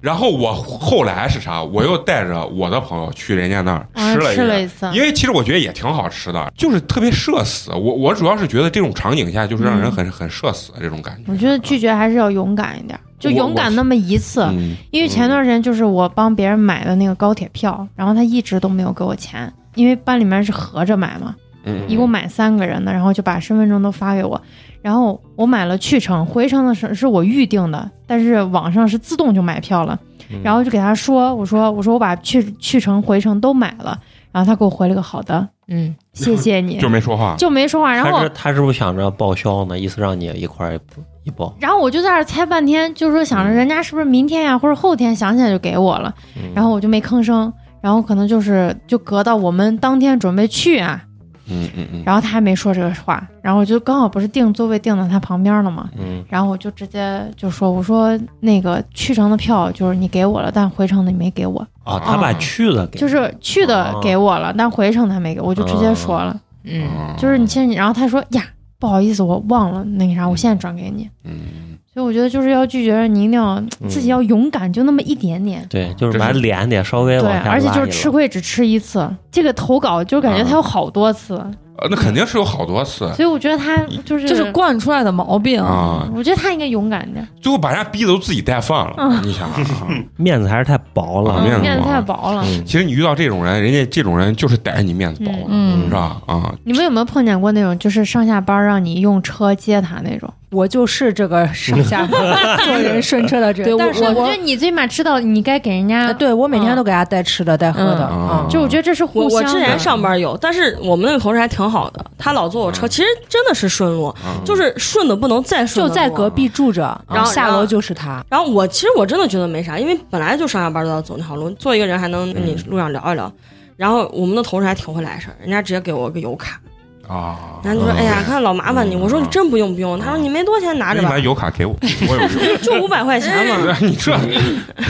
然后我后来是啥？我又带着我的朋友去人家那儿嗯吃了一个吃了一次因为其实我觉得也挺好吃的，就是特别社死。我我主要是觉得这种场景下，就是让人很、很社死的这种感觉。我觉得拒绝还是要勇敢一点，就勇敢那么一次。嗯，因为前段时间就是我帮别人买的那个高铁票，然后他一直都没有给我钱，因为班里面是合着买嘛，嗯一共买三个人的，然后就把身份证都发给我，然后我买了去程，回程的是是我预定的，但是网上是自动就买票了，嗯。然后就给他说，我说我说我把去去程回程都买了，然后他给我回了个好的，嗯，谢谢你，就没说话。就没说话，然后他是他是不是想着报销呢？意思让你一块儿一报，然后我就在那儿猜半天，就是说想着人家是不是明天呀、或者后天想起来就给我了，嗯。然后我就没吭声，然后可能就是就隔到我们当天准备去啊，嗯嗯嗯，然后他还没说这个话，然后我就刚好不是订座位订到他旁边了嘛，嗯。然后我就直接就说我说那个去程的票就是你给我了，但回程的你没给我，哦，他把去的给就是去的给我了，但回程他没给我，就直接说了，嗯，嗯就是你其实你，然后他说呀不好意思我忘了那个啥，我现在转给你。嗯。所以我觉得就是要拒绝，你一定要自己要勇敢，就那么一点点。对，就是把脸得稍微对，往下而且就是吃亏只吃一次，这个投稿就感觉他有好多次，呃，那肯定是有好多次，所以我觉得他就是这是惯出来的毛病。啊，我觉得他应该勇敢点，最后把人家逼的都自己带饭了。嗯你想啊，<laughs> 面子还是太薄了。啊面子太薄了。嗯，其实你遇到这种人，人家这种人就是逮着你面子薄了，嗯是吧？啊，你们有没有碰见过那种就是上下班让你用车接他那种？我就是这个上下做 <laughs> 人顺车的这对个，但是我我觉得你最起码知道你该给人家呃，对我每天都给他带吃的带喝的。就我觉得这是我互相。我之前上班有，但是我们那个同事还挺好的，他老坐我车，嗯其实真的是顺路，嗯就是顺的不能再顺就。在隔壁住着，然后下楼就是他。然后我其实我真的觉得没啥，因为本来就上下班都要走那条路，坐一个人还能跟你路上聊一聊。然后我们的同事还挺会来事儿，人家直接给我个油卡，啊，然后就说：“哎呀，看老麻烦你。”我说：“你真不用不用。”他说：“你没多少钱拿着吧你把，油卡给我，我。<laughs> 就五百块钱嘛，<laughs> <laughs> 你这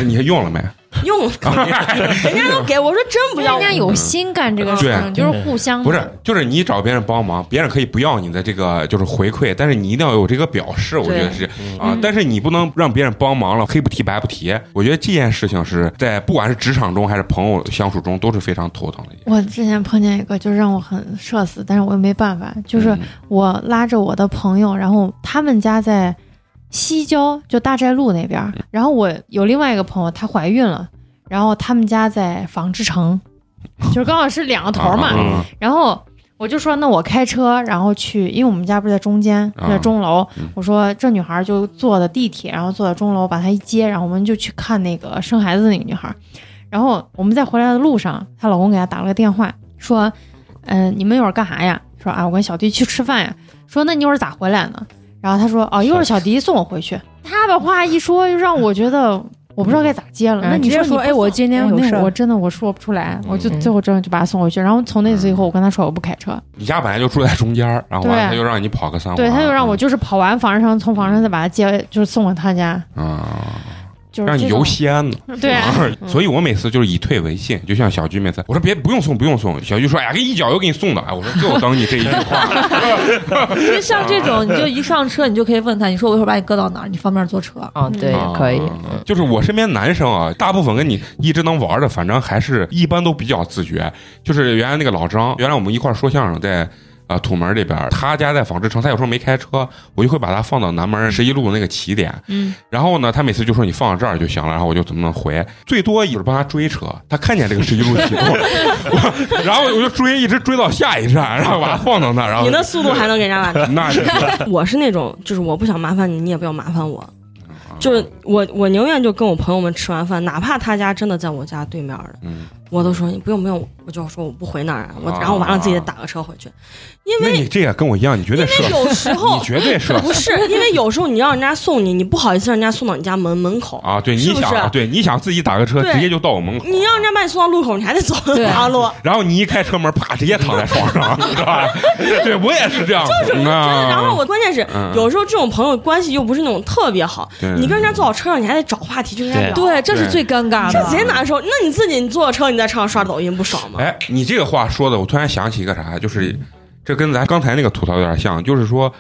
你用了没？用。<laughs> ”人家都给我说：“真不要。”人家有心干这个事情，就是互相不是，就是你找别人帮忙，别人可以不要你的这个就是回馈，但是你一定要有这个表示，我觉得是啊。但是你不能让别人帮忙了，黑不提白不提。我觉得这件事情是在不管是职场中还是朋友相处中都是非常头疼的。我之前碰见一个，就是让我很社死，但是我又没办法。就是嗯我拉着我的朋友，然后他们家在西郊，就大寨路那边儿。然后我有另外一个朋友，她怀孕了，然后他们家在纺织城，<laughs> 就是刚好是两个头儿嘛。啊然后我就说，那我开车，然后去，因为我们家不是在中间，啊在钟楼。嗯我说这女孩就坐的地铁，然后坐到钟楼，把她一接，然后我们就去看那个生孩子的那个女孩。然后我们在回来的路上，她老公给她打了个电话，说：“嗯、你们一会儿干啥呀？”说：“啊，我跟小弟去吃饭呀。”说：“那你一会儿咋回来呢？”然后他说：“哦，一会儿小迪送我回去。”他的话一说，就让我觉得我不知道该咋接了。嗯那你说你哎我今天有事我真的我说不出来，我就嗯。最后真的就把他送回去。然后从那次以后，我跟他说我不开车，你家本来就住在中间儿，然后完了他就让你跑个三环，对，他就让我就是跑完纺织城，从纺织城再把他接，就是送回他家，啊，就是让你游西安呢。<laughs> 对啊，<laughs> 所以我每次就是以退为进，就像小菊每次我说别不用送不用送，小菊说哎呀给一脚油给你送的，哎我说就等你这一句话，<laughs> 其实像这种，你就一上车，你就可以问他，你说我一会儿把你搁到哪儿，你方便坐车？啊，对，啊可以。就是我身边男生啊，大部分跟你一直能玩的，反正还是一般都比较自觉。就是原来那个老张，原来我们一块儿说相声在。啊，土门这边，他家在纺织城，他有时候没开车，我就会把他放到南门十一路那个起点。嗯，然后呢，他每次就说你放到这儿就行了，然后我就怎么能回，最多也是帮他追车。他看见这个十一路启动，<laughs> 然后我就追，一直追到下一站，然后把他放到那儿，然后你那速度还能给人家完？<laughs> 那 <laughs> 我是那种，就是我不想麻烦你，你也不要麻烦我。啊就是我，我宁愿就跟我朋友们吃完饭，哪怕他家真的在我家对面的，嗯，我都说你不用不用，我就说我不回那儿，我啊然后完了自己打个车回去，因为那你这个跟我一样，你绝对社，有时 <laughs> 候你绝对是不是因为有时候你让人家送你，你不好意思让人家送到你家门门口，啊！对，你是不是想，对，你想自己打个车，直接就到我门口，你让人家把你送到路口，你还得走对马路。<laughs> 然后你一开车门，啪，直接躺在床上，<laughs> 是吧？对我也是这样，就是真的，然后我关键是嗯有时候这种朋友关系又不是那种特别好，你跟人家坐到车上，你还得找话题去跟人家聊，对，这是最尴尬的这的。贼难受。那你自己你坐车，你在车上刷抖音不爽吗？哎，你这个话说的，我突然想起一个啥，就是这跟咱刚才那个吐槽有点像，就是说。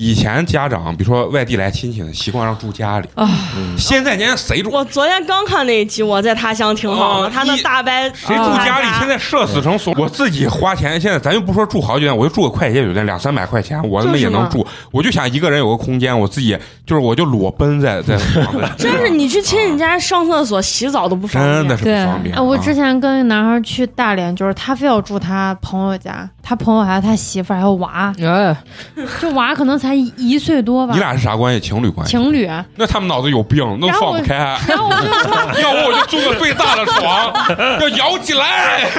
以前家长，比如说外地来亲戚的，习惯让住家里。啊，现在年谁住？我昨天刚看那一集，我在他乡挺好的，啊他那大白谁住家里？现在社死成怂。我自己花钱，现在咱就不说住好酒店，我就住个快捷酒店，两三百块钱，我他妈也能住。我就想一个人有个空间，我自己就是我就裸奔在在房子，真是你去亲戚家上厕所、洗澡都不方便。真的是不方便。哎，我啊之前跟一个男孩去大连，就是他非要住他朋友家，他朋友还有他媳妇还有娃，哎，就娃可能才一一岁多吧你，俩是啥关系？情侣关系？情侣。那他们脑子有病，那放不开。然后我就说，要不我就租个最大的床，要摇起来，<laughs>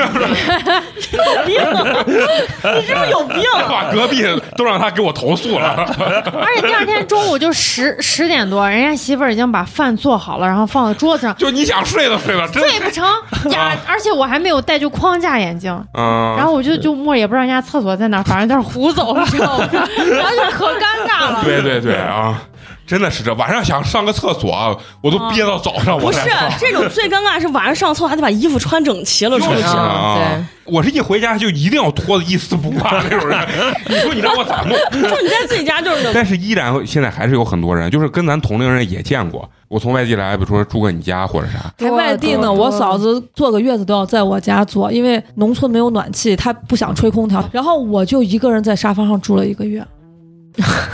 有病，你是不是有病？<laughs> 把隔壁都让他给我投诉了。而且第二天中午就十十点多，人家媳妇儿已经把饭做好了，然后放在桌子上，就你想睡都睡了，真睡不成呀！而且我还没有戴就框架眼镜，嗯。然后我就就摸也不知道人家厕所在哪，反正在那儿胡走，你知道吗？<laughs> 然后就可尴尬了。对对对啊，真的是这晚上想上个厕所啊，我都憋到早上不是。这种最尴尬是晚上上厕所还得把衣服穿整齐了出去就是。啊对，我是一回家就一定要脱的一丝不挂那种人。<laughs> 你说你让我咋弄？<laughs> 就你在自己家就是但是依然现在还是有很多人，就是跟咱同龄人也见过。我从外地来，比如说住个你家或者啥，还外地呢，我嫂子坐个月子都要在我家坐，因为农村没有暖气，她不想吹空调，然后我就一个人在沙发上住了一个月。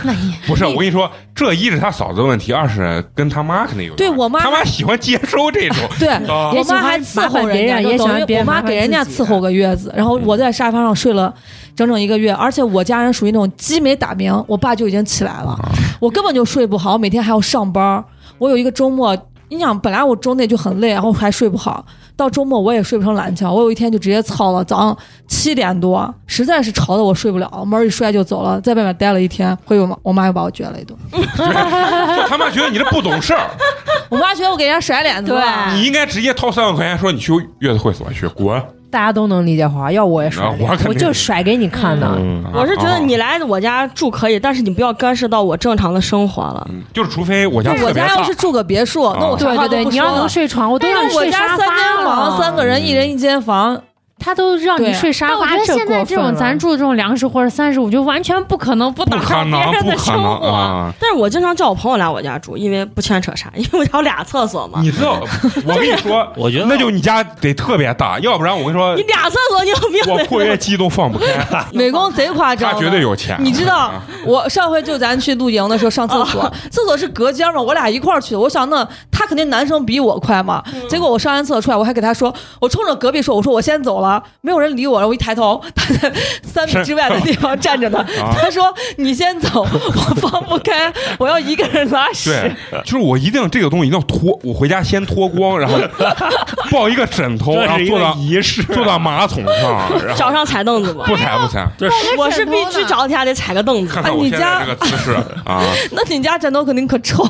那 <laughs> 你不是我跟你说，这一是他嫂子的问题，二是跟他妈肯定有。对我妈他妈喜欢接收这种 <laughs> 对，啊我妈还伺候人家，也喜欢就等于我妈给人家伺候个月子，然后我在沙发上睡了整整一个月，而且我家人属于那种鸡没打鸣，我爸就已经起来了，我根本就睡不好，每天还要上班，我有一个周末。你想，本来我周内就很累，然后还睡不好，到周末我也睡不成懒觉。我有一天就直接操了，早上七点多，实在是吵得我睡不了，门一摔就走了，在外面待了一天。回我妈，我妈又把我撅了一顿。<laughs> 就他妈觉得你这不懂事儿，我妈觉得我给人家甩脸子了。对你应该直接掏三万块钱说你去月子会所去滚。大家都能理解花，要我也甩啊，我我就甩给你看的。我是觉得啊你来我家住可以，但是你不要干涉到我正常的生活了。嗯就是除非我家我家要是住个别墅，那我啥对对对，你要能。睡床，我都让你我睡沙家三间房，三个人，一人一间房，他都让你睡沙发，但我觉得现在这种咱住的这种两室或者三室，我就完全不可能不不打扰别可能，人的生不可能活。啊！但是我经常叫我朋友来我家住，因为不牵扯啥，因为我家有俩厕所嘛。你知道，<laughs> 我跟你说，我觉得那就你家得特别大，要不然我跟你说你，俩厕所你有病我括约肌都放不开。<laughs> 美工贼夸张，他绝对有钱，你知道啊，<laughs> 我上回就咱去露营的时候上厕所，厕所是隔间嘛，我俩一块儿去的。我想那他肯定男生比我快嘛，结果我上完厕所出来，我还给他说，我冲着隔壁说，我说我先走了，没有人理我，然后我一抬头，他在三米之外的地方 <laughs> 站着呢。啊他说你先走，我放不开，我要一个人拉屎。对，就是我一定这个东西一定要脱，我回家先脱光，然后 <laughs> 抱一个枕头，然后坐到仪式，坐到马桶上，<laughs> 然后找上踩凳子吗。不踩不踩，这我是必须找天还得踩个凳子看。看我你家现在这个姿势啊！那你家枕头肯定可臭。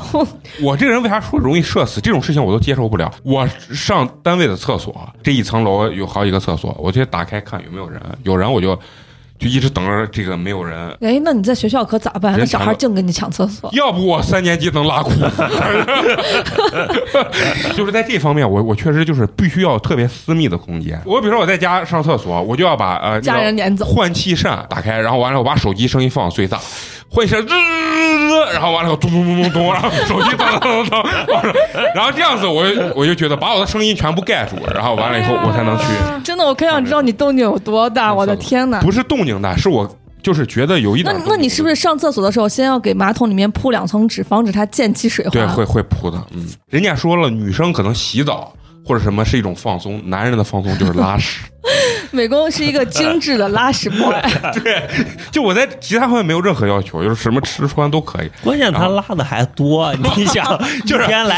我这个人为啥说容易社死？这种事情我都接受不了。我上单位的厕所，这一层楼有好几个厕所，我直接打开看有没有人，有人我就就一直等着这个没有人。哎，那你在学校可咋办？那小孩净跟你抢厕所。要不我三年级能拉裤子，<laughs> 就是在这方面，我我确实就是必须要特别私密的空间。我比如说我在家上厕所，我就要把呃家人撵走换气扇打开，然后完了我把手机声音放到最大，换气扇吱吱吱，然后完了以后咚咚咚咚咚，然后手机咚咚咚咚，然后这样子我就我就觉得把我的声音全部盖住，然后完了以后我才能去。真的，我可想知道你动静有多大！我的天哪！不是动静大，是我就是觉得有一点。那那你是不是上厕所的时候，先要给马桶里面铺两层纸，防止它溅起水花？对，会会扑的。嗯，人家说了，女生可能洗澡或者什么是一种放松，男人的放松就是拉屎。<laughs> 美工是一个精致的拉屎 boy，<laughs> 对，就我在其他方面没有任何要求，就是什么吃穿都可以。关键他拉的还多，你想，<laughs> 就是一天拉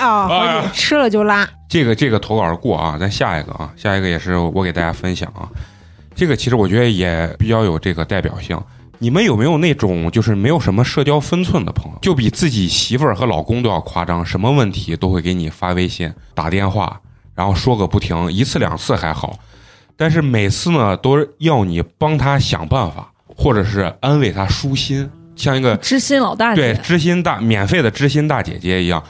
啊，哎呀好吃了就拉。这个这个投稿过啊，咱下一个啊，下一个也是我给大家分享啊。这个其实我觉得也比较有这个代表性。你们有没有那种就是没有什么社交分寸的朋友，就比自己媳妇儿和老公都要夸张，什么问题都会给你发微信、打电话，然后说个不停，一次两次还好，但是每次呢都要你帮他想办法，或者是安慰他舒心，像一个知心老大对。知心大免费的知心大姐姐一样，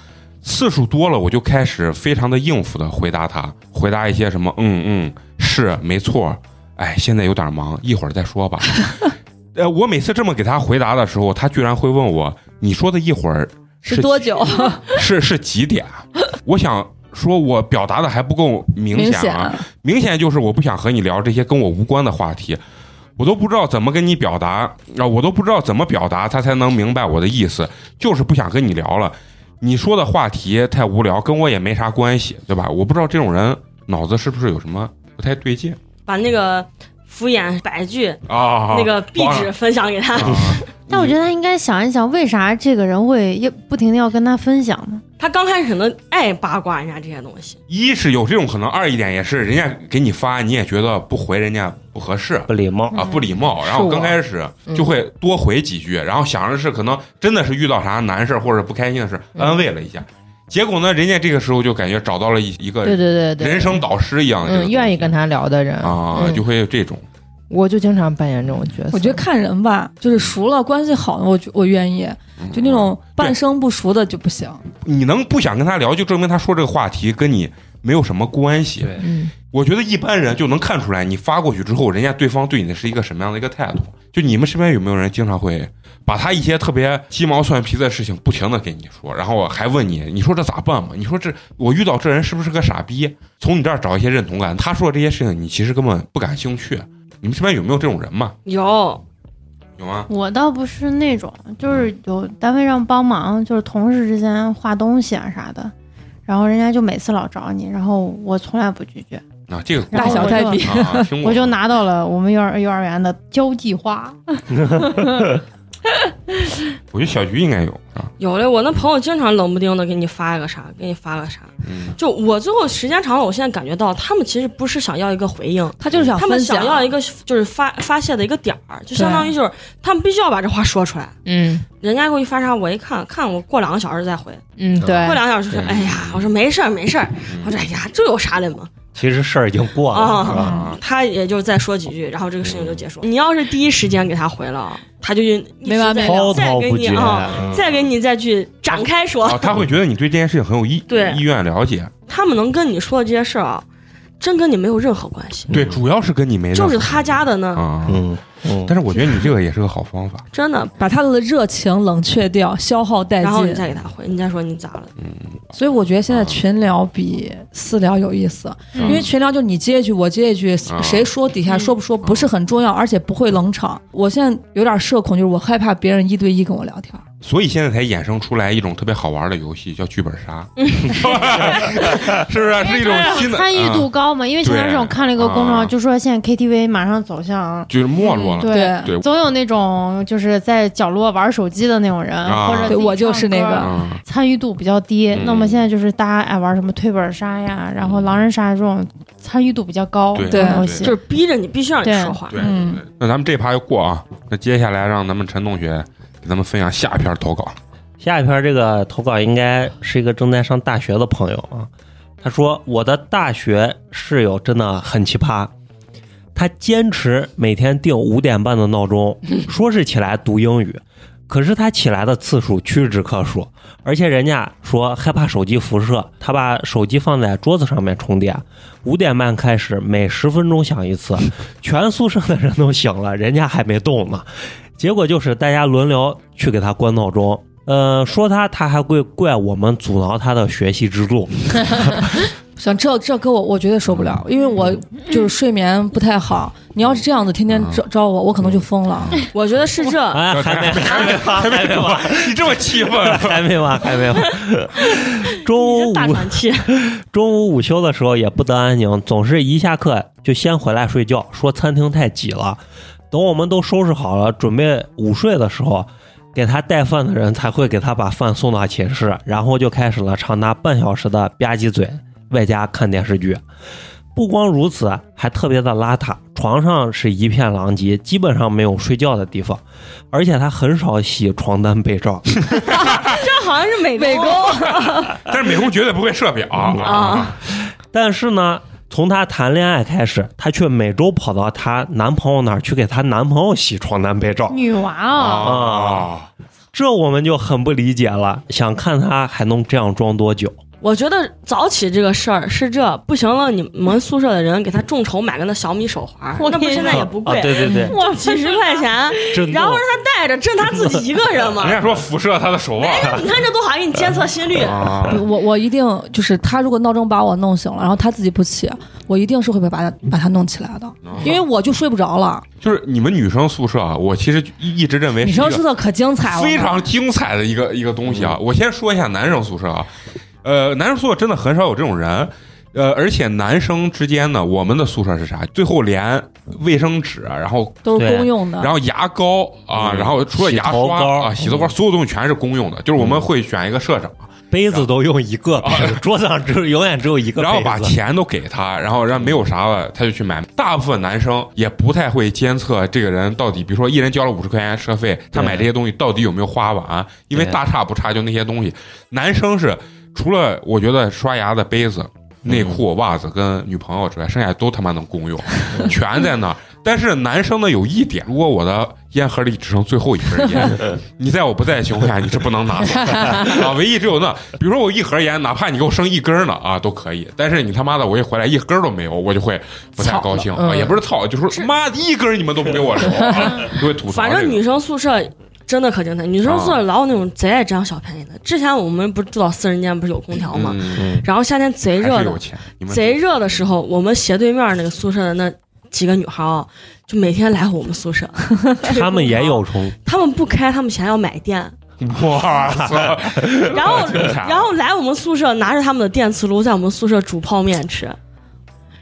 次数多了，我就开始非常的应付的回答他，回答一些什么嗯嗯是没错，哎现在有点忙，一会儿再说吧。<laughs> 呃，我每次这么给他回答的时候，他居然会问我，你说的一会儿是多久？<laughs> 是是几点？我想说，我表达的还不够明明显啊，显，明显就是我不想和你聊这些跟我无关的话题，我都不知道怎么跟你表达啊，我都不知道怎么表达，他才能明白我的意思，就是不想跟你聊了。你说的话题太无聊，跟我也没啥关系，对吧？我不知道这种人脑子是不是有什么不太对劲把那个敷衍百句啊？那个壁纸分享给他。啊，<laughs> 但我觉得他应该想一想，为啥这个人会要不停的要跟他分享呢？他刚开始可能爱八卦人家这些东西，一是有这种可能，二一点也是人家给你发，你也觉得不回人家不合适。不礼貌。啊，不礼貌，然后刚开始就会多回几句，然后想着是可能真的是遇到啥难事儿或者不开心的事，安慰了一下。结果呢，人家这个时候就感觉找到了一一个对对对对，人生导师一样的这个东嗯，西，愿意跟他聊的人。啊，嗯。就会有这种。我就经常扮演这种角色。我觉得看人吧，就是熟了关系好的，我我愿意；就那种半生不熟的就不行。你能不想跟他聊，就证明他说这个话题跟你没有什么关系。对嗯，我觉得一般人就能看出来，你发过去之后，人家对方对你的是一个什么样的一个态度。就你们身边有没有人经常会把他一些特别鸡毛蒜皮的事情不停的跟你说，然后我还问你，你说这咋办嘛？你说这我遇到这人是不是个傻逼？从你这儿找一些认同感，他说的这些事情你其实根本不感兴趣。你们身边有没有这种人嘛？有有吗？我倒不是那种，就是有单位让帮忙，就是同事之间画东西啊啥的，然后人家就每次老找你，然后我从来不拒绝，啊，这个。大小菜比我就拿到了我们幼儿幼儿园的交际花，<laughs> <laughs> 我觉得小菊应该有啊？有的，我那朋友经常冷不丁的给你发一个啥，给你发个啥。嗯，就我最后时间长了，我现在感觉到他们其实不是想要一个回应，他就是想他们，想要一个就是发发泄的一个点儿，就相当于就是他们必须要把这话说出来。嗯人家给我一发啥，我一看看我过两个小时再回，嗯，对过，两个小时说，对哎呀，我说没事儿没事儿，嗯我说哎呀，这有啥的嘛？其实事儿已经过了，啊是吧？啊，他也就再说几句，然后这个事情就结束。你要是第一时间给他回了，他就没完没了。滔再滔不绝。给你啊，嗯。再给你再去展开说，啊，他会觉得你对这件事情很有意对。意愿了解，他们能跟你说的这些事儿啊，真跟你没有任何关系，对，主要是跟你没就是他家的呢，啊，嗯嗯，但是我觉得你这个也是个好方法，真的。把他的热情冷却掉，消耗殆尽然后你。再给他回，你再说你咋了？嗯所以我觉得现在群聊比私聊有意思，因为群聊就你接一句我接一句，啊谁说底下说不说不是很重要，而且不会冷场。我现在有点社恐，就是我害怕别人一对一跟我聊天。所以现在才衍生出来一种特别好玩的游戏，叫剧本杀，<laughs> 是不是？是一种新的参与度啊高嘛？因为前段时间我看了一个公众号，啊就说现在 KTV 马上走向。就是没落了，对对总有那种就是在角落玩手机的那种人，啊或者我就是那个参与度比较低。嗯那么现在就是大家爱玩什么推本杀呀，然后狼人杀这种参与度比较高对的游戏就。是逼着你必须让你说话。对嗯对。那咱们这趴就过啊，那接下来让咱们陈同学给咱们分享下一篇投稿。下一篇这个投稿应该是一个正在上大学的朋友啊，他说我的大学室友真的很奇葩，他坚持每天定五点半的闹钟，<laughs> 说是起来读英语，可是他起来的次数屈指可数，而且人家说害怕手机辐射，他把手机放在桌子上面充电，五点半开始每十分钟响一次，全宿舍的人都醒了，人家还没动呢，结果就是大家轮流去给他关闹钟。呃，说他，他还会怪我们阻挠他的学习之路。<laughs> 像这这跟我我绝对受不了，因为我就是睡眠不太好。你要是这样子天天招招我，我可能就疯了。我觉得是这，<laughs> 哎，还没，还没完，还没完，你这么气愤，<laughs> 还没完，还没完。中午大喘气。中午午休的时候也不得安宁，总是一下课就先回来睡觉，说餐厅太挤了。等我们都收拾好了，准备午睡的时候，给他带饭的人才会给他把饭送到寝室，然后就开始了长达半小时的吧唧嘴，外加看电视剧。不光如此，还特别的邋遢，床上是一片狼藉，基本上没有睡觉的地方，而且他很少洗床单被罩。<laughs> 这好像是美 <laughs> 美工 <laughs> 但是美工绝对不会设表啊。但是呢，从她谈恋爱开始，她却每周跑到她男朋友那儿去给她男朋友洗床单被罩，女娃啊，啊！这我们就很不理解了，想看她还能这样装多久？我觉得早起这个事儿是这不行了，你们宿舍的人给他众筹买个那小米手环，我那不现在也不啊，贵，对对对，哇几十块钱，然后的让他带着，挣他自己一个人嘛。<laughs> 人。家说辐射他的手腕。你看这多好，给你监测心率。啊，我我一定就是他如果闹钟把我弄醒了，然后他自己不起，我一定是会把他把他弄起来的，因为我就睡不着了。就是你们女生宿舍啊，我其实一一直认为女生宿舍可精彩了，非常精彩的一个一个东西啊。我先说一下男生宿舍啊，呃，男生宿舍真的很少有这种人。呃，而且男生之间呢，我们的宿舍是啥？最后连卫生纸，啊然后都是公用的。然后牙膏啊，嗯然后除了牙刷膏啊、洗头膏，所有东西全是公用的。就是我们会选一个社长，杯子都用一个，桌子上只有永远只有一个然后把。钱都给他，然后让没有啥了他就去买。大部分男生也不太会监测这个人到底，比如说一人交了五十块钱车费，他买这些东西到底有没有花完，因为大差不差就那些东西。男生是除了我觉得刷牙的杯子。内裤、袜子跟女朋友之外，剩下都他妈能共用，<laughs> 全在那儿。但是男生呢有一点，如果我的烟盒里只剩最后一根烟，<laughs> 你在我不在的情况下，你是不能拿走的 <laughs> 啊。唯一只有那，比如说我一盒烟，哪怕你给我剩一根呢啊，都可以。但是你他妈的我一回来一根都没有，我就会不太高兴啊，也不是操，就说妈的一根你们都不给我留，啊就会吐槽这个。反正女生宿舍真的可精彩，女生宿舍老有那种贼爱占小便宜的。之前我们不是住到四人间，不是有空调吗？嗯，然后夏天贼热的贼热的时候，我们斜对面那个宿舍的那几个女孩啊，就每天来我们宿舍。<laughs> 他们也有充，他们不开，他们嫌要买电，哇塞，然后然后来我们宿舍拿着他们的电磁炉在我们宿舍煮泡面吃，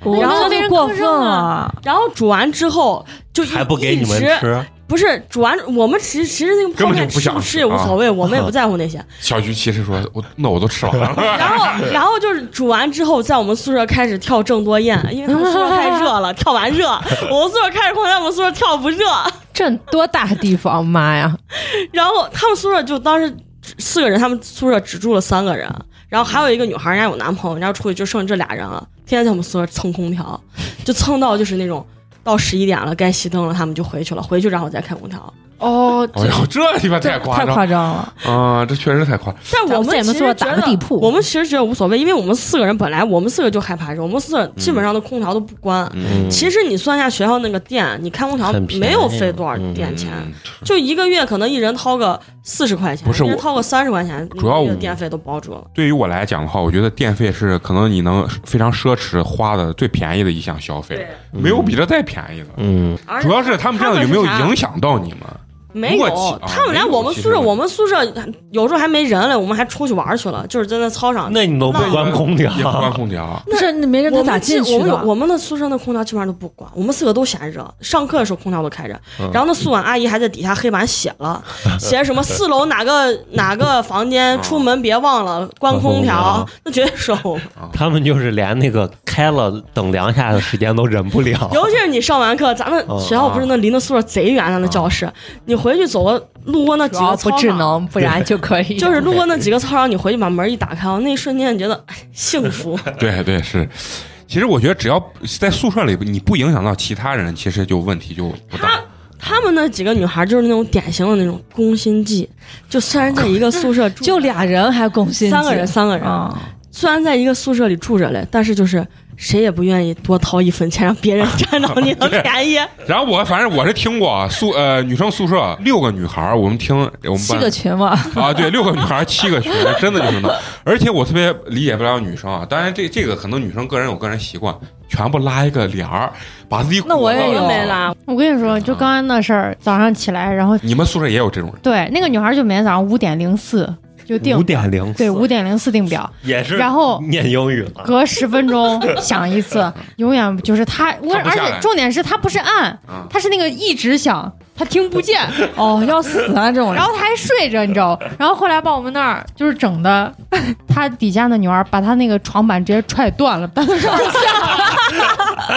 然后就过分了。然后煮完之后就一还不给你们一直吃，不是煮完，我们其实其实那个泡面不吃吃不吃也无所谓，我们也不在乎那些。<laughs> 小菊其实说，我那我都吃完了，<laughs> 然后然后就是煮完之后，在我们宿舍开始跳郑多燕，因为他们宿舍太热了，<laughs> 跳完热，我们宿舍开着空调，我们宿舍跳不热。这多大地方，妈呀！然后他们宿舍就当时四个人，他们宿舍只住了三个人，然后还有一个女孩，人家有男朋友，人家出去就剩这俩人了，天天在我们宿舍蹭空调，就蹭到就是那种到十一点了该熄灯了，他们就回去了，回去然后再开空调。哦，哎呦，这地方太太夸张夸张了。啊！这确实太夸张。但我们在我们宿舍其实觉得打个地铺我们其实觉得无所谓，因为我们四个人本来我们四个就害怕热，我们四个基本上的空调都不关。嗯，其实你算一下学校那个电，你开空调没有费多少电钱，嗯就一个月可能一人掏个四十块钱，不是我一人掏个三十块钱，主要电费都包住了。对于我来讲的话，我觉得电费是可能你能非常奢侈花的最便宜的一项消费，没有比这再便宜的。嗯，主要是他们这样有没有影响到你们？没有他们来啊没有我们宿舍，我们宿舍有时候还没人嘞，我们还出去玩去了，就是在那操场。那你都不关空调也不关空调。不是你没人他咋进去的？我们有我们的宿舍那空调基本上都不关，我们四个都嫌热，上课的时候空调都开着，嗯然后那宿管阿姨还在底下黑板写了，写什么四楼哪个哪个房间出门别忘了关空调那绝对是我们。他们就是连那个开了等凉下的时间都忍不了。尤其是你上完课，咱们嗯学校不是那离那宿舍贼远的那教室，你回去走个路过那几个操场。智能，不然就可以。就是路过那几个操场，你回去把门一打开，那一瞬间你觉得哎幸福。<laughs> 对对是。其实我觉得只要在宿舍里你不影响到其他人，其实就问题就不大。他们那几个女孩就是那种典型的那种攻心计，就虽然在一个宿舍住，就俩人还攻心计，三个人，三个人，啊，虽然在一个宿舍里住着嘞，但是就是谁也不愿意多掏一分钱让别人占到你的 <laughs> 便宜。然后我反正我是听过啊宿呃女生宿舍六个女孩儿，我们听我们班七个群嘛，<laughs> 啊对六个女孩儿七个群，真的就是那。<laughs> 而且我特别理解不了女生啊，当然这这个可能女生个人有个人习惯，全部拉一个帘儿，把自己那我也有没拉，我跟你说，就刚刚那事儿，早上起来，然后你们宿舍也有这种人？对那个女孩就每天早上五点零四就定五点零，对五点零四定表，也是，然后念英语了。隔十分钟响一次，<laughs> 永远就是他。我而且重点是他不是按他，是那个一直响，他听不见，<laughs> 哦，要死啊这种人 <laughs> 然。后他还睡着，你知道？然后后来把我们那儿就是整的，他底下的女儿把他那个床板直接踹断了，搬到上面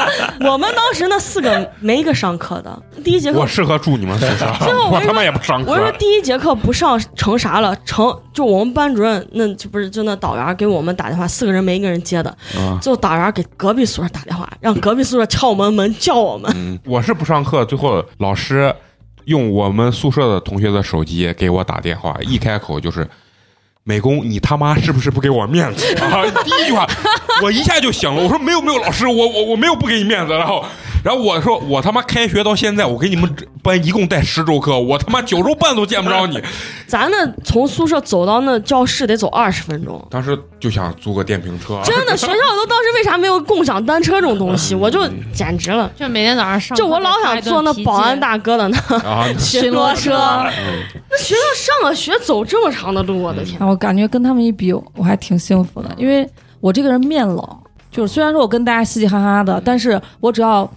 <laughs> 我们当时那四个没一个上课的，第一节课我适合住你们宿舍，我我他妈也不上课我说。第一节课不上成啥了？成就我们班主任那就不是就那导员给我们打电话，四个人没一个人接的，啊最后导员给隔壁宿舍打电话，让隔壁宿舍敲我们门叫我们。嗯，我是不上课，最后老师用我们宿舍的同学的手机给我打电话，一开口就是。美工，你他妈是不是不给我面子啊？第一句话，我一下就醒了。我说没有没有，老师，我我我没有不给你面子。然后，然后我说我他妈开学到现在，我给你们班一共带十周课，我他妈九周半都见不着你。<laughs> 咱那从宿舍走到那教室得走二十分钟。当时就想租个电瓶车，真的，学校都当时为啥没有共享单车这种东西？<laughs> 我就简直了，就每天早上上就我老想坐那保安大哥的那啊，<laughs> 巡逻车。嗯那学校上了学走这么长的路，我的天！啊，我感觉跟他们一比，我还挺幸福的，因为我这个人面冷，就是虽然说我跟大家嘻嘻哈哈的，但是我只要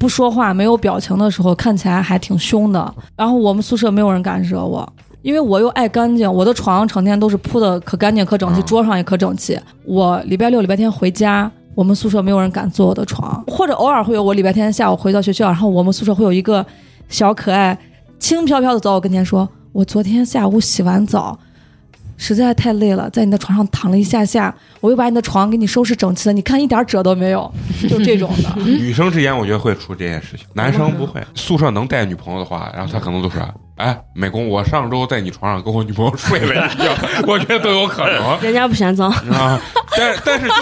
不说话、没有表情的时候，看起来还挺凶的。然后我们宿舍没有人敢惹我，因为我又爱干净，我的床成天都是铺的可干净可整齐，啊桌上也可整齐。我礼拜六、礼拜天回家。我们宿舍没有人敢坐我的床，或者偶尔会有我礼拜天下午回到学校，然后我们宿舍会有一个小可爱，轻飘飘的走到我跟前说：“我昨天下午洗完澡，实在太累了，在你的床上躺了一下下，我又把你的床给你收拾整齐了，你看一点褶都没有，<laughs> 就这种的。女生之间我觉得会出这件事情，男生不会。宿舍能带女朋友的话，然后他可能都说：“哎，美工，我上周在你床上跟我女朋友睡了一觉。<laughs> ”我觉得都有可能人家不嫌脏，啊。但但是就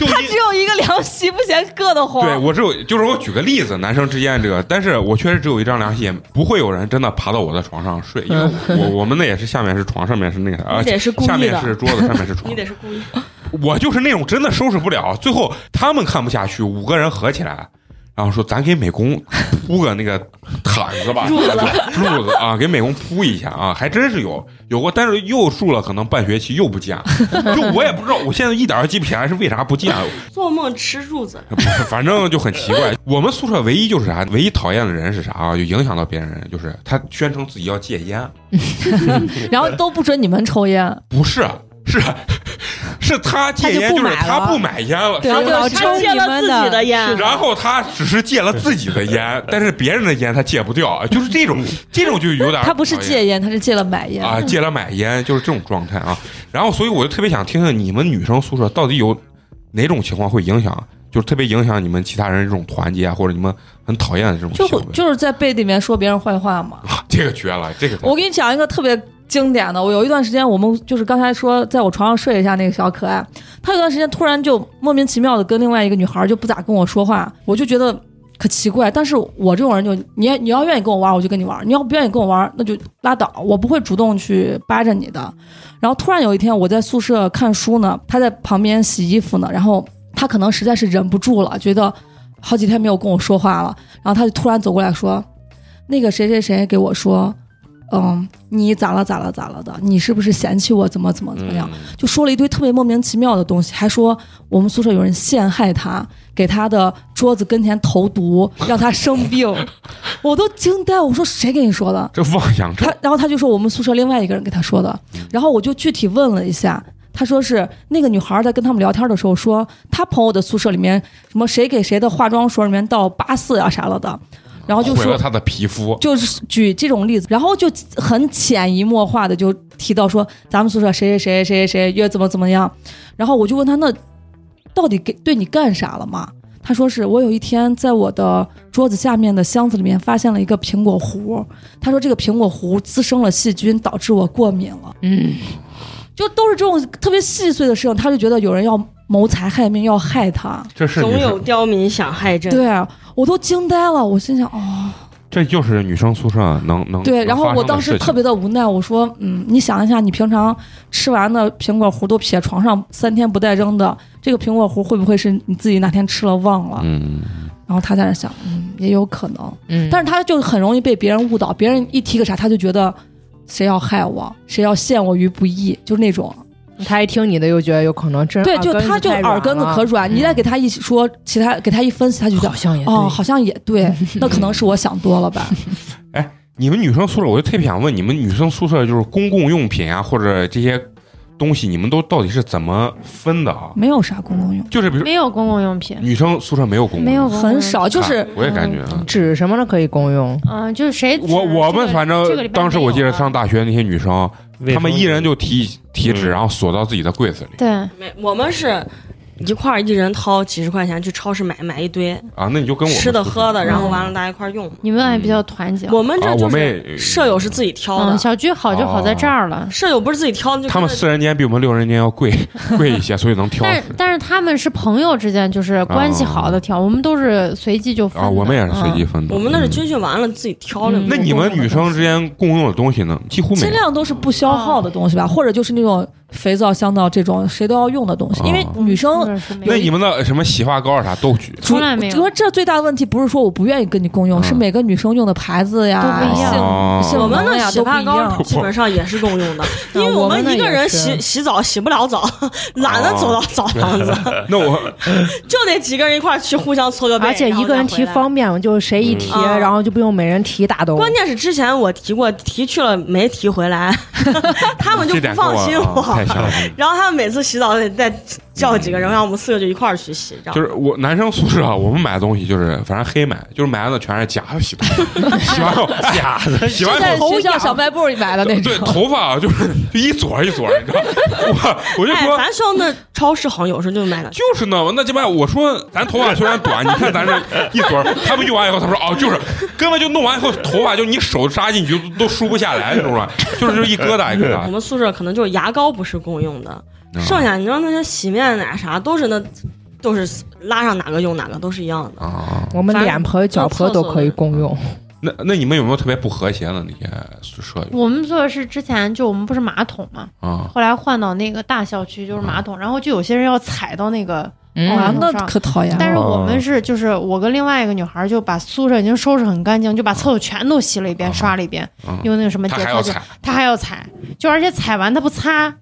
就他只有一个凉席，不嫌硌得慌。对我只有就是我举个例子，男生之间这个，但是我确实只有一张凉席，不会有人真的爬到我的床上睡，因为我我们那也是下面是床，上面是那个啊你，得是下，面是桌子，<laughs> 上面是床你。得是故意。我就是那种真的收拾不了，最后他们看不下去，五个人合起来，然后说咱给美工 <laughs> 铺个那个毯子吧，褥子。褥子啊，给美工铺一下啊，<laughs> 还真是有有过，但是又住了可能半学期又不见了，<laughs> 就我也不知道，我现在一点儿记不起来是为啥不见了，做梦吃褥子，反正就很奇怪。我们宿舍唯一就是啥，唯一讨厌的人是啥啊？就影响到别人，就是他宣称自己要戒烟，然后都不准你们抽烟，不是，是 <laughs> 是他戒烟，他就是他不买烟了，他老抽你戒了自己的烟，然后他只是戒了自己的烟，<laughs> 但是别人的烟他戒不掉，就是这种，这种就有点他不是戒烟，他是戒了买烟啊，<laughs> 戒了买烟，就是这种状态啊。然后，所以我就特别想听听你们女生宿舍到底有哪种情况会影响，就是特别影响你们其他人这种团结啊，或者你们很讨厌的这种就行为。就是在背地里面说别人坏话嘛。这个绝了，这个我给你讲一个特别经典的，我有一段时间，我们就是刚才说在我床上睡一下那个小可爱，他有段时间突然就莫名其妙的跟另外一个女孩就不咋跟我说话，我就觉得可奇怪。但是我这种人就你你要愿意跟我玩，我就跟你玩；你要不愿意跟我玩，那就拉倒，我不会主动去扒着你的。然后突然有一天我在宿舍看书呢，他在旁边洗衣服呢，然后他可能实在是忍不住了，觉得好几天没有跟我说话了，然后他就突然走过来说：“那个谁谁谁给我说。”嗯，你咋了咋了咋了的？你是不是嫌弃我怎么怎么怎么样？嗯就说了一堆特别莫名其妙的东西，还说我们宿舍有人陷害他，给他的桌子跟前投毒，<laughs> 让他生病，我都惊呆了。我说谁跟你说的？这妄想症他，然后他就说我们宿舍另外一个人给他说的，然后我就具体问了一下，他说是那个女孩在跟他们聊天的时候说，她朋友的宿舍里面什么谁给谁的化妆水里面倒八四啊啥了的，然后就说毁了他的皮肤。就是举这种例子，然后就很潜移默化的就提到说咱们宿舍谁谁谁谁谁谁约怎么怎么样，然后我就问他那到底给对你干啥了吗？他说是我有一天在我的桌子下面的箱子里面发现了一个苹果核，他说这个苹果核滋生了细菌，导致我过敏了。嗯，就都是这种特别细碎的事情，他就觉得有人要谋财害命，要害他。这是总有，刁民想害朕。对啊，我都惊呆了，我心想哦。这就是女生宿舍能能对，然后我当时特别的无奈，我说，嗯，你想一下，你平常吃完的苹果核都撇床上三天不带扔的，这个苹果核会不会是你自己哪天吃了忘了？嗯，然后他在那想，嗯，也有可能，嗯，但是他就很容易被别人误导，别人一提个啥，他就觉得谁要害我，谁要陷我于不义，就是那种。他一听你的又觉得有可能真对，就他就耳根子可软，你再给他一说，其他给他一分析，他就觉得好像也哦，好像也对，<laughs> 那可能是我想多了吧。<laughs> 哎你们女生宿舍，我就特别想问，你们女生宿舍就是公共用品啊，或者这些东西，你们都到底是怎么分的啊？没有啥公共用，就是比如没有公共用品，女生宿舍没有公共没有公共很少，就是我也感觉啊。纸什么的可以公用，嗯，就是谁我我们反正当时我记得上大学那些女生，她们一人就提提纸，嗯然后锁到自己的柜子里。对。没，我们是一块儿一人掏几十块钱去超市买买一堆啊。那你就跟我吃的喝的，然后嗯完了大家一块儿用。你们还比较团结。我们这就啊我们是舍友是自己挑的嗯，，小区好就好在这儿了。舍友不是自己挑的，就他们四人间比我们六人间要贵 <laughs> 贵一些，所以能挑但但是他们是朋友之间，就是关系好的挑，我们都是随机就分。啊。我们也是随机分的。我们那是嗯军训完了自己挑的。嗯那你们女生之间共用的东西呢？几乎没有。尽量都是不消耗的东西吧，或者就是那种肥皂、香皂这种谁都要用的东西，因为哦女生。那你们的什么洗发膏啊啥都举。从来没有。这最大的问题不是说我不愿意跟你共用，嗯是每个女生用的牌子呀、都不一样。我们能呀都不的洗发膏。<laughs> 基本上也是共用的，<laughs> 因为我们一个人洗洗澡洗不了澡，<laughs> 懒得走到澡堂子，那我就得几个人一块儿去互相搓个背，而且一个人提。方便，就是谁一提，嗯。然后就不用每人提一大兜。关键是之前我提过，提去了没提回来，他们就不放心我 <laughs> 然后他们每次洗澡得带叫几个人，让我们四个就一块儿去洗，就是我男生宿舍啊，我们买的东西就是反正黑买，就是买的全是假的洗头，<laughs> 洗完后假的，洗完在后学校小卖部里买的那种对，头发啊，就是就一撮一撮，你知道？我我就哎，说。咱学校那超市好像有时候就买的。就是那，那鸡巴我说咱头发虽然短，<laughs> 你看咱这一撮，他们用完以后，他说哦，就是根本就弄完以后，头发就你手扎进去都都梳不下来，你知道吗？就是就一疙瘩一疙瘩。我们宿舍可能就是牙膏不是共用的，啊剩下你说那些洗面奶啥都是那，都是拉上哪个用哪个都是一样的。啊，我们脸盆、脚盆都可以共用。那那你们有没有特别不和谐的那些宿舍友我们宿舍是之前就我们不是马桶嘛，啊？后来换到那个大校区就是马桶，然后就有些人要踩到那个，哇，那嗯上。可讨厌了。但是我们是就是我跟另外一个女孩就把宿舍已经收拾很干净，就把厕所全都洗了一遍，啊。刷了一遍，嗯用那个什么洁厕就还要踩，她还要踩，就而且踩完她不擦，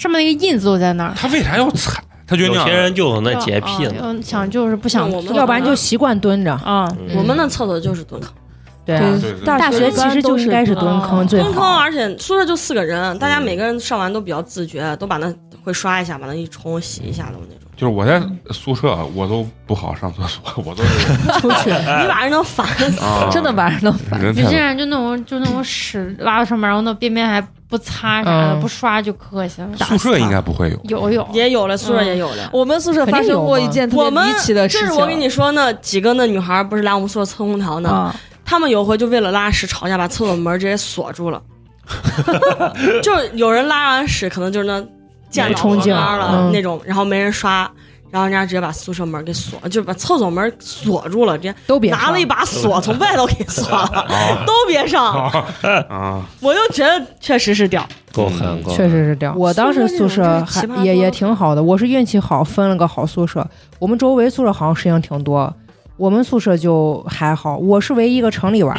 上面那个印子都在那儿。他为啥要踩？他觉得那样有些人就有那洁癖啊呢。就想就是不想我们要不然就习惯蹲着。啊，嗯我们那厕所就是蹲，对啊对对对大学其实就应该是蹲坑最蹲坑，而且宿舍就四个人，大家每个人上完都比较自觉，都把那会刷一下，把那一冲洗一下的那种。就是我在宿舍，我都不好上厕所，<laughs> 我都是出去，你把人能烦死。啊，<laughs> 真的把人都烦。有些人就那种就那种屎拉到上面，然后那边边还不擦啥的，嗯不刷就可恶心了。宿舍应该不会有。有有，也有了，宿舍也有了。我们宿舍发生过一件特别我们离奇的事情。就是我跟你说，那几个那女孩不是来我们宿舍蹭空调呢？啊，她们有回就为了拉屎吵架，把厕所门直接锁住了。<laughs> 就有人拉完屎，可能就是那溅到冲劲旁边了、嗯那种，然后没人刷，然后人家直接把宿舍门给锁，就把厕所门锁住了，直接都别拿了一把锁从外头给锁了，都别上。啊，我就觉得确实是屌，够狠，够狠确实是屌。我当时宿舍也也挺好的，我是运气好，分了个好宿舍。我们周围宿舍好像事情挺多，我们宿舍就还好。我是唯一一个城里娃，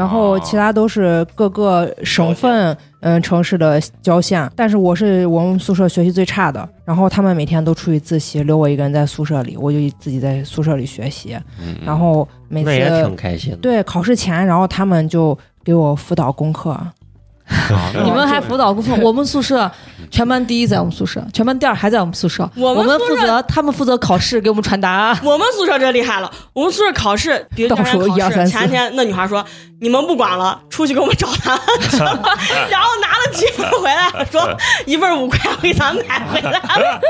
然后哦其他都是各个省份嗯、城市的郊县。但是我是我们宿舍学习最差的，然后他们每天都出去自习，留我一个人在宿舍里，我就自己在宿舍里学习。嗯然后每那也次挺开心的。对考试前，然后他们就给我辅导功课。啊你们还辅导功课？<laughs> 我们宿舍全班第一在我们宿舍，全班第二还在我们宿舍。我们我们负责，他们负责考试，给我们传答案。我们宿舍这厉害了，我们宿舍考试，比如倒数第二天考试，一二三四前天那女孩说：“你们不管了，出去给我们找答案去。”然后拿了几份回来，说一份五块，我给咱买回来了，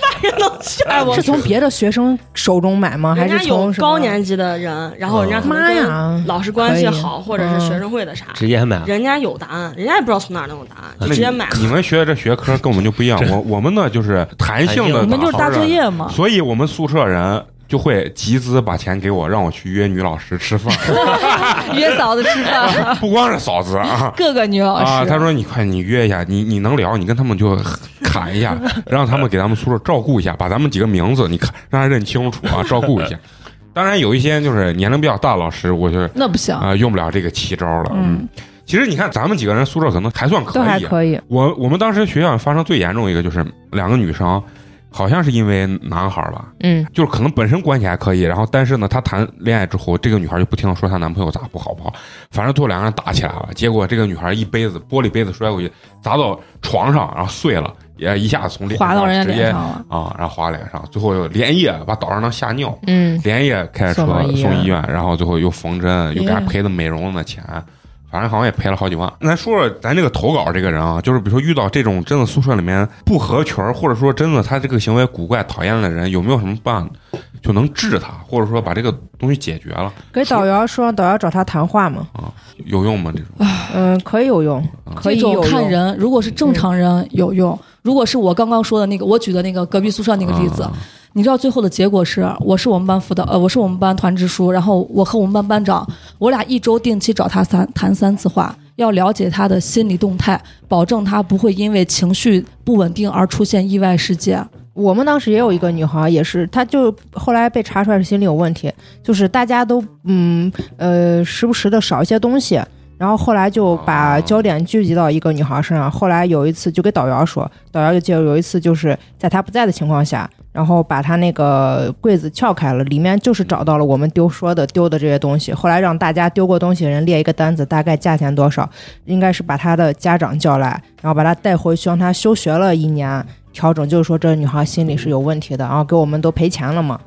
把人都笑。哎，我是从别的学生手中买吗？还人家有是从高年级的人，然后人家妈呀跟老师关系好，或者是学生会的啥，直接买，人家有答案，人家也不知道从哪儿能有答案，就直接买了。你们学的这学科跟我们就不一样，我我们呢就是弹性的，你们就是大作，业嘛。所以我们宿舍人就会集资把钱给我，让我去约女老师吃饭 <laughs> <laughs> 约嫂子吃饭，不光是嫂子啊。<laughs> 各个女老师。啊，他说你快你约一下，你你能聊，你跟他们就侃一下，让他们给咱们宿舍照顾一下，把咱们几个名字你看让他认清楚啊，照顾一下。当然有一些就是年龄比较大的老师，我就那不行。啊、用不了这个奇招了。嗯，其实你看咱们几个人宿舍可能还算可都还以，可以。我我们当时学校发生最严重一个就是两个女生，好像是因为男孩儿吧，嗯，就是可能本身关系还可以，然后但是呢，她谈恋爱之后，这个女孩就不停的说她男朋友咋不好不好，反正最后两个人打起来了，结果这个女孩一杯子玻璃杯子摔过去，砸到床上，然后碎了，也一下子从脸划到人家直接脸上了。啊，然后划脸上，最后又连夜把岛上当吓尿，嗯，连夜开着车送医院。送医院，然后最后又缝针，又给他赔的美容的钱，反正好像也赔了好几万。咱说说咱这个投稿这个人啊，就是比如说遇到这种真的宿舍里面不合群，或者说真的他这个行为古怪讨厌的人，有没有什么办法就能治他，或者说把这个东西解决了，给导员说，让导员找他谈话嘛。有用吗？这种嗯，可以有用，可以这种有用。看人，如果是正常人有用，如果是我刚刚说的那个，我举的那个隔壁宿舍那个例子，啊你知道最后的结果是，我是我们班辅导，呃，我是我们班团支书，然后我和我们班班长，我俩一周定期找他三谈三次话，要了解他的心理动态，保证他不会因为情绪不稳定而出现意外事件。我们当时也有一个女孩，也是，她就后来被查出来是心理有问题，就是大家都嗯呃时不时的少一些东西，然后后来就把焦点聚集到一个女孩身上。后来有一次就给导员说，导员就记得，有一次就是在她不在的情况下，然后把她那个柜子撬开了，里面就是找到了我们丢说的丢的这些东西。后来让大家丢过东西的人列一个单子，大概价钱多少，应该是把她的家长叫来，然后把她带回去，让她休学了一年。调整，就是说这女孩心理是有问题的，然后给我们都赔钱了嘛，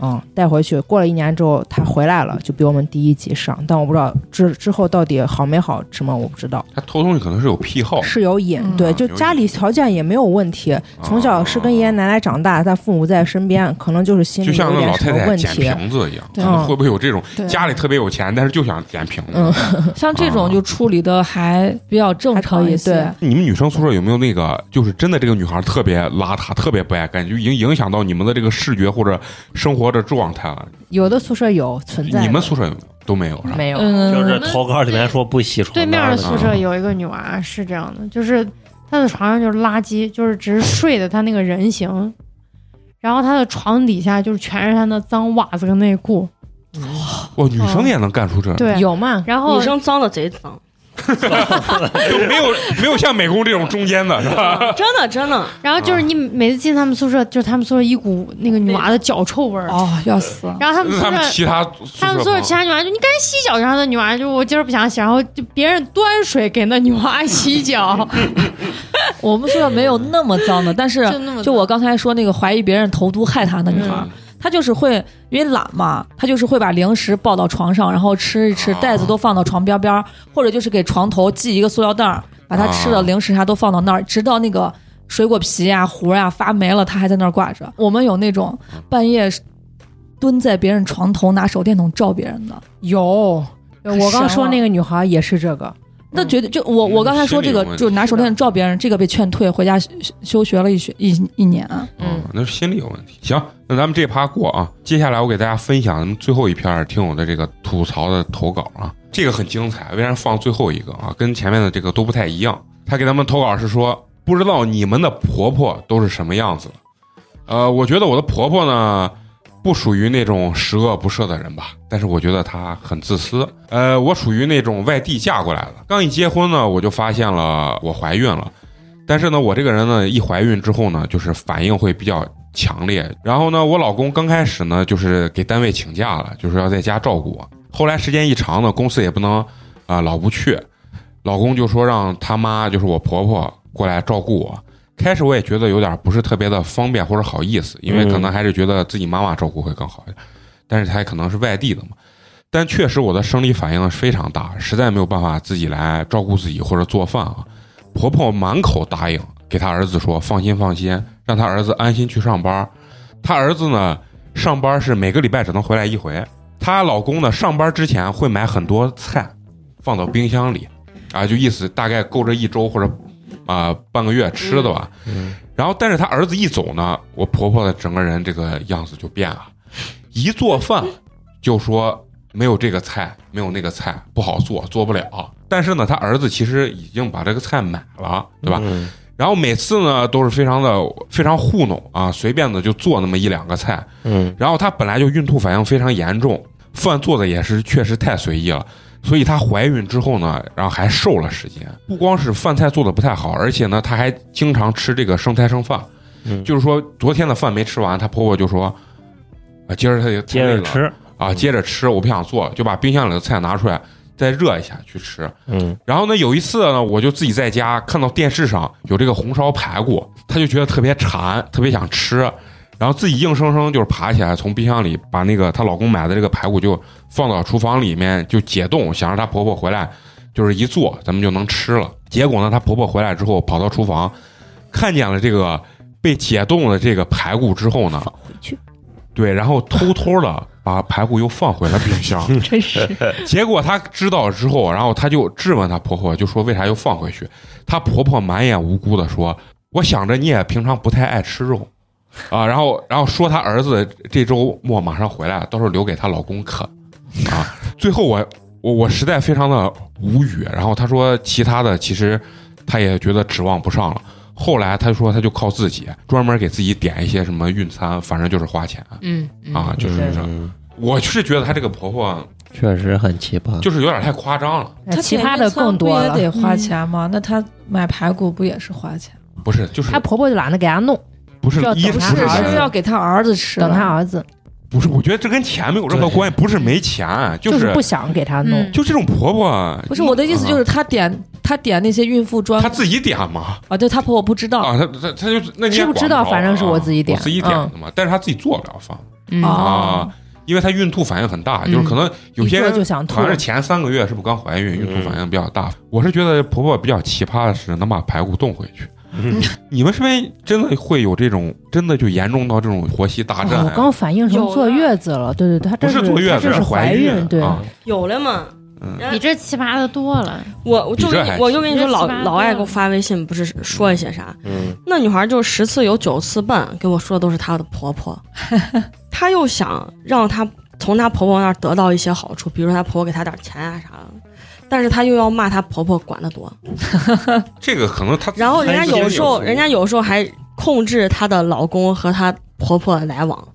嗯，带回去，过了一年之后他回来了，就比我们第一集上，但我不知道之之后到底好没好，什么我不知道，他偷东西可能是有癖好，是有瘾，嗯。对，就家里条件也没有问题，从小是跟爷爷奶奶长大，但父母在身边，可能就是心就像那里有点什老太太捡么问题，瓶子一样，对。可能会不会有这种家里特别有钱，但是就想捡瓶子？嗯。<laughs> 像这种就处理的还比较正常一些。还可以你们女生宿舍有没有那个，就是真的这个女孩特别邋遢，特别不爱干净，就已经影响到你们的这个视觉或者生活的状态了？有的宿舍有存在，你们宿舍有没有都没有是吧？没有？嗯，就是投稿里面说不洗床对面的单宿舍有一个女娃是这样的，就是她的床上就是垃圾，就是只是睡的她那个人形，然后她的床底下就是全是她那脏袜子跟内裤，哇，女生也能干出这？对，有嘛？然后女生脏的贼脏，<laughs> 就没有没有像美工这种中间的是吧？<laughs> 真的真的，然后就是你每次进他们宿舍，就是他们宿舍一股那个女娃的脚臭味儿。哦，要死！然后他们宿他们舍，其他他们宿舍其他女娃就你赶紧洗脚，然后那女娃就我今儿不想洗，然后就别人端水给那女娃洗脚，<laughs> 我们宿舍没有那么脏的，但是就那么就我刚才说那个怀疑别人投毒害她的女孩，嗯她就是会因为懒嘛，他就是会把零食抱到床上，然后吃一吃，啊袋子都放到床边边儿，或者就是给床头系一个塑料袋儿，把他吃的啊零食啥都放到那儿，直到那个水果皮呀、核呀发霉了，他还在那儿挂着。我们有那种半夜蹲在别人床头拿手电筒照别人的，有。我刚说那个女孩也是这个，那绝对就我我刚才说这个就拿手电照别人，这个被劝退，回家休休学了一学一一年。啊嗯，那是心理有问题。行，那咱们这趴过啊，接下来我给大家分享咱们最后一篇听友的这个吐槽的投稿啊，这个很精彩，为啥放最后一个啊？跟前面的这个都不太一样。他给咱们投稿是说，不知道你们的婆婆都是什么样子的？呃，我觉得我的婆婆呢，不属于那种十恶不赦的人吧，但是我觉得他很自私。呃，我属于那种外地嫁过来的，刚一结婚呢，我就发现了我怀孕了。但是呢，我这个人呢，一怀孕之后呢，就是反应会比较强烈。然后呢，我老公刚开始呢，就是给单位请假了，就是要在家照顾我。后来时间一长呢，公司也不能啊、老不去，老公就说让他妈，就是我婆婆过来照顾我。开始我也觉得有点不是特别的方便或者好意思，因为可能还是觉得自己妈妈照顾会更好一点。但是她也可能是外地的嘛，但确实我的生理反应非常大，实在没有办法自己来照顾自己或者做饭啊。婆婆满口答应，给她儿子说放心放心，让她儿子安心去上班。她儿子呢，上班是每个礼拜只能回来一回。她老公呢，上班之前会买很多菜，放到冰箱里，啊，就意思大概够这一周或者啊、半个月吃的吧。然后，但是他儿子一走呢，我婆婆的整个人这个样子就变了，一做饭就说没有这个菜，没有那个菜，不好做，做不了。但是呢，他儿子其实已经把这个菜买了，对吧？嗯然后每次呢都是非常的非常糊弄啊，随便的就做那么一两个菜。嗯然后她本来就孕吐反应非常严重，饭做的也是确实太随意了，所以她怀孕之后呢，然后还瘦了十斤。不光是饭菜做的不太好，而且呢，她还经常吃这个剩菜剩饭。嗯就是说昨天的饭没吃完，她婆婆就说啊，今儿她也接着吃，啊，接着吃，我不想做了，就把冰箱里的菜拿出来再热一下去吃。嗯然后呢，有一次呢，我就自己在家看到电视上有这个红烧排骨，她就觉得特别馋，特别想吃，然后自己硬生生就是爬起来，从冰箱里把那个她老公买的这个排骨就放到厨房里面就解冻，想让她婆婆回来，就是一做咱们就能吃了。结果呢，她婆婆回来之后跑到厨房，看见了这个被解冻的这个排骨之后呢，回去对，然后偷偷的把排骨又放回了冰箱。<laughs> 真是 <laughs> 结果她知道之后，然后她就质问她婆婆，就说为啥又放回去？她婆婆满眼无辜的说：“我想着你也平常不太爱吃肉，啊，然后然后说她儿子这周末马上回来，到时候留给她老公啃，啊。”最后我我我实在非常的无语。然后她说其他的其实她也觉得指望不上了。后来她说她就靠自己专门给自己点一些什么运餐，反正就是花钱嗯嗯啊，就是我是觉得她这个婆婆确实很奇葩。就是有点太夸张了。他奇葩的更多了不。也得花嗯钱吗？那她买排骨不也是花钱？不是，就是她婆婆就懒得给她弄，<laughs> 不是要一是是要给他儿子吃。等他儿子不是，我觉得这跟钱没有任何关系，不是没钱，就是是不想给他弄嗯。就这种婆婆，不是我的意思，就是她点她点那些孕妇装她自己点嘛啊，对她婆婆不知道啊，她她她就那知不知道反正是啊我自己点我自己点的嘛，但是她自己做不了饭啊，因为她孕吐反应很大，就是可能有些人就想吐好像是前三个月是不是刚怀孕，孕吐反应比较大。我是觉得婆婆比较奇葩的是能把排骨冻回去。<laughs> 你们身边真的会有这种，真的就严重到这种婆媳大战我刚反应成坐月子了，对对对，她不这是坐月子，是怀孕，对，啊。有了嘛？嗯比这奇葩的多了。我我就你我就跟你说，老老爱给我发微信，不是说一些啥？嗯那女孩就十次有九次半跟我说的都是她的婆婆，<laughs> 她又想让她从她婆婆那儿得到一些好处，比如说她婆婆给她点钱啊啥的，但是她又要骂她婆婆管得多，<laughs> 这个可能她然后人家有时候人家有时候还控制她的老公和她婆婆来往，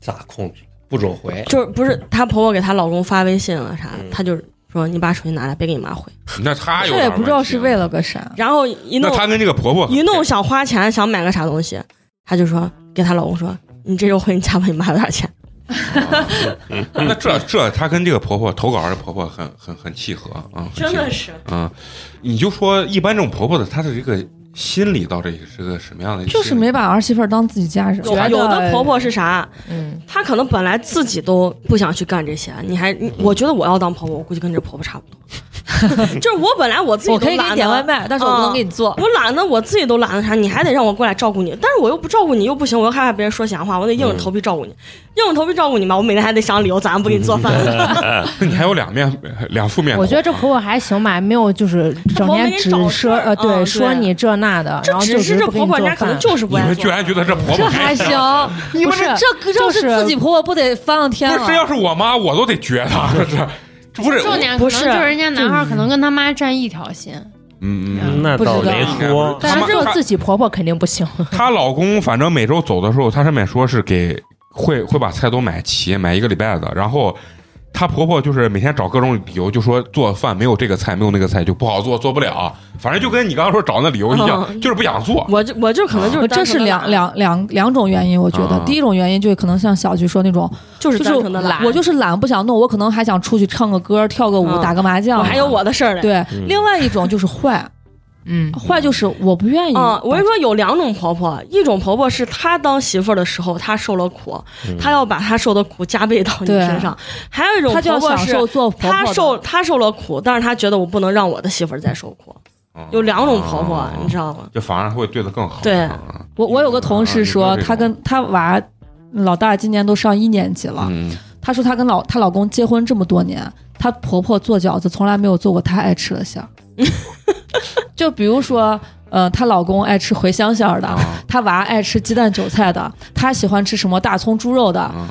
咋控制？不准回。就是不是她婆婆给她老公发微信了啥，嗯她就说你把手机拿来，别给你妈回。那她有这也不知道是为了个啥。然后一弄那她跟这个婆婆一弄想花钱，想买个啥东西，她就说给她老公说，你这周回你家问你妈有点钱。<laughs> 那这这她跟这个婆婆投稿的婆婆很很很契合啊，真的是，啊，你就说一般这种婆婆的，她的这个心理到底是个什么样的？就是没把儿媳妇当自己家人。有有的婆婆是啥？嗯，她可能本来自己都不想去干这些，你还，你我觉得我要当婆婆，我估计跟这婆婆差不多。<laughs> 就是我本来我自己我可以给你点外卖，但是我不能啊给你做。我懒得，我自己都懒得啥，你还得让我过来照顾你，但是我又不照顾你又不行，我又害怕别人说闲话，我得硬着头皮照顾你，硬着头皮照顾你嘛，我每天还得想理由，咋不给你做饭？那 <laughs> 你还有两面两副面孔。我觉得这婆婆还行吧，没有就是整天只说呃对嗯说你这那的，这然后就只是这不给你做婆婆人家可能饭。就是不爱做你们居。然觉得这婆婆这还行，你们不是这要是自己婆婆不得翻了天不是，这要？是我妈，我都得绝她。这是，这不是重点不是就是人家男孩可能跟他妈站一条心，嗯嗯那倒没不知道说，但是做自己婆婆肯定不行。她老公反正每周走的时候，她上面说是给会会把菜都买齐，买一个礼拜的。然后她婆婆就是每天找各种理由，就说做饭没有这个菜，没有那个菜就不好做，做不了。反正就跟你刚刚说找那理由一样，嗯就是不想做。我就我就可能就是这是两两两两种原因，我觉得啊第一种原因就是可能像小菊说那种，就是就是单纯的懒，我就是懒不想弄，我可能还想出去唱个歌、跳个舞、嗯打个麻将。我还有我的事儿嘞。对，嗯另外一种就是坏，嗯，坏就是我不愿意。啊、我跟你说，有两种婆婆，一种婆婆是她当媳妇儿的时候，她受了苦，她要把她受的苦加倍到你身上；还有一种婆婆是她。受她受了苦，但是她觉得我不能让我的媳妇儿再受苦。有两种婆婆，哦你知道吗？就反而会对她更好。对嗯我我有个同事说，她跟她娃老大今年都上一年级了，嗯，她说她跟老她老公结婚这么多年，她婆婆做饺子从来没有做过她爱吃的馅儿。<laughs> 就比如说，呃，她老公爱吃茴香馅儿的，啊她娃爱吃鸡蛋韭菜的，她喜欢吃什么大葱猪肉的，啊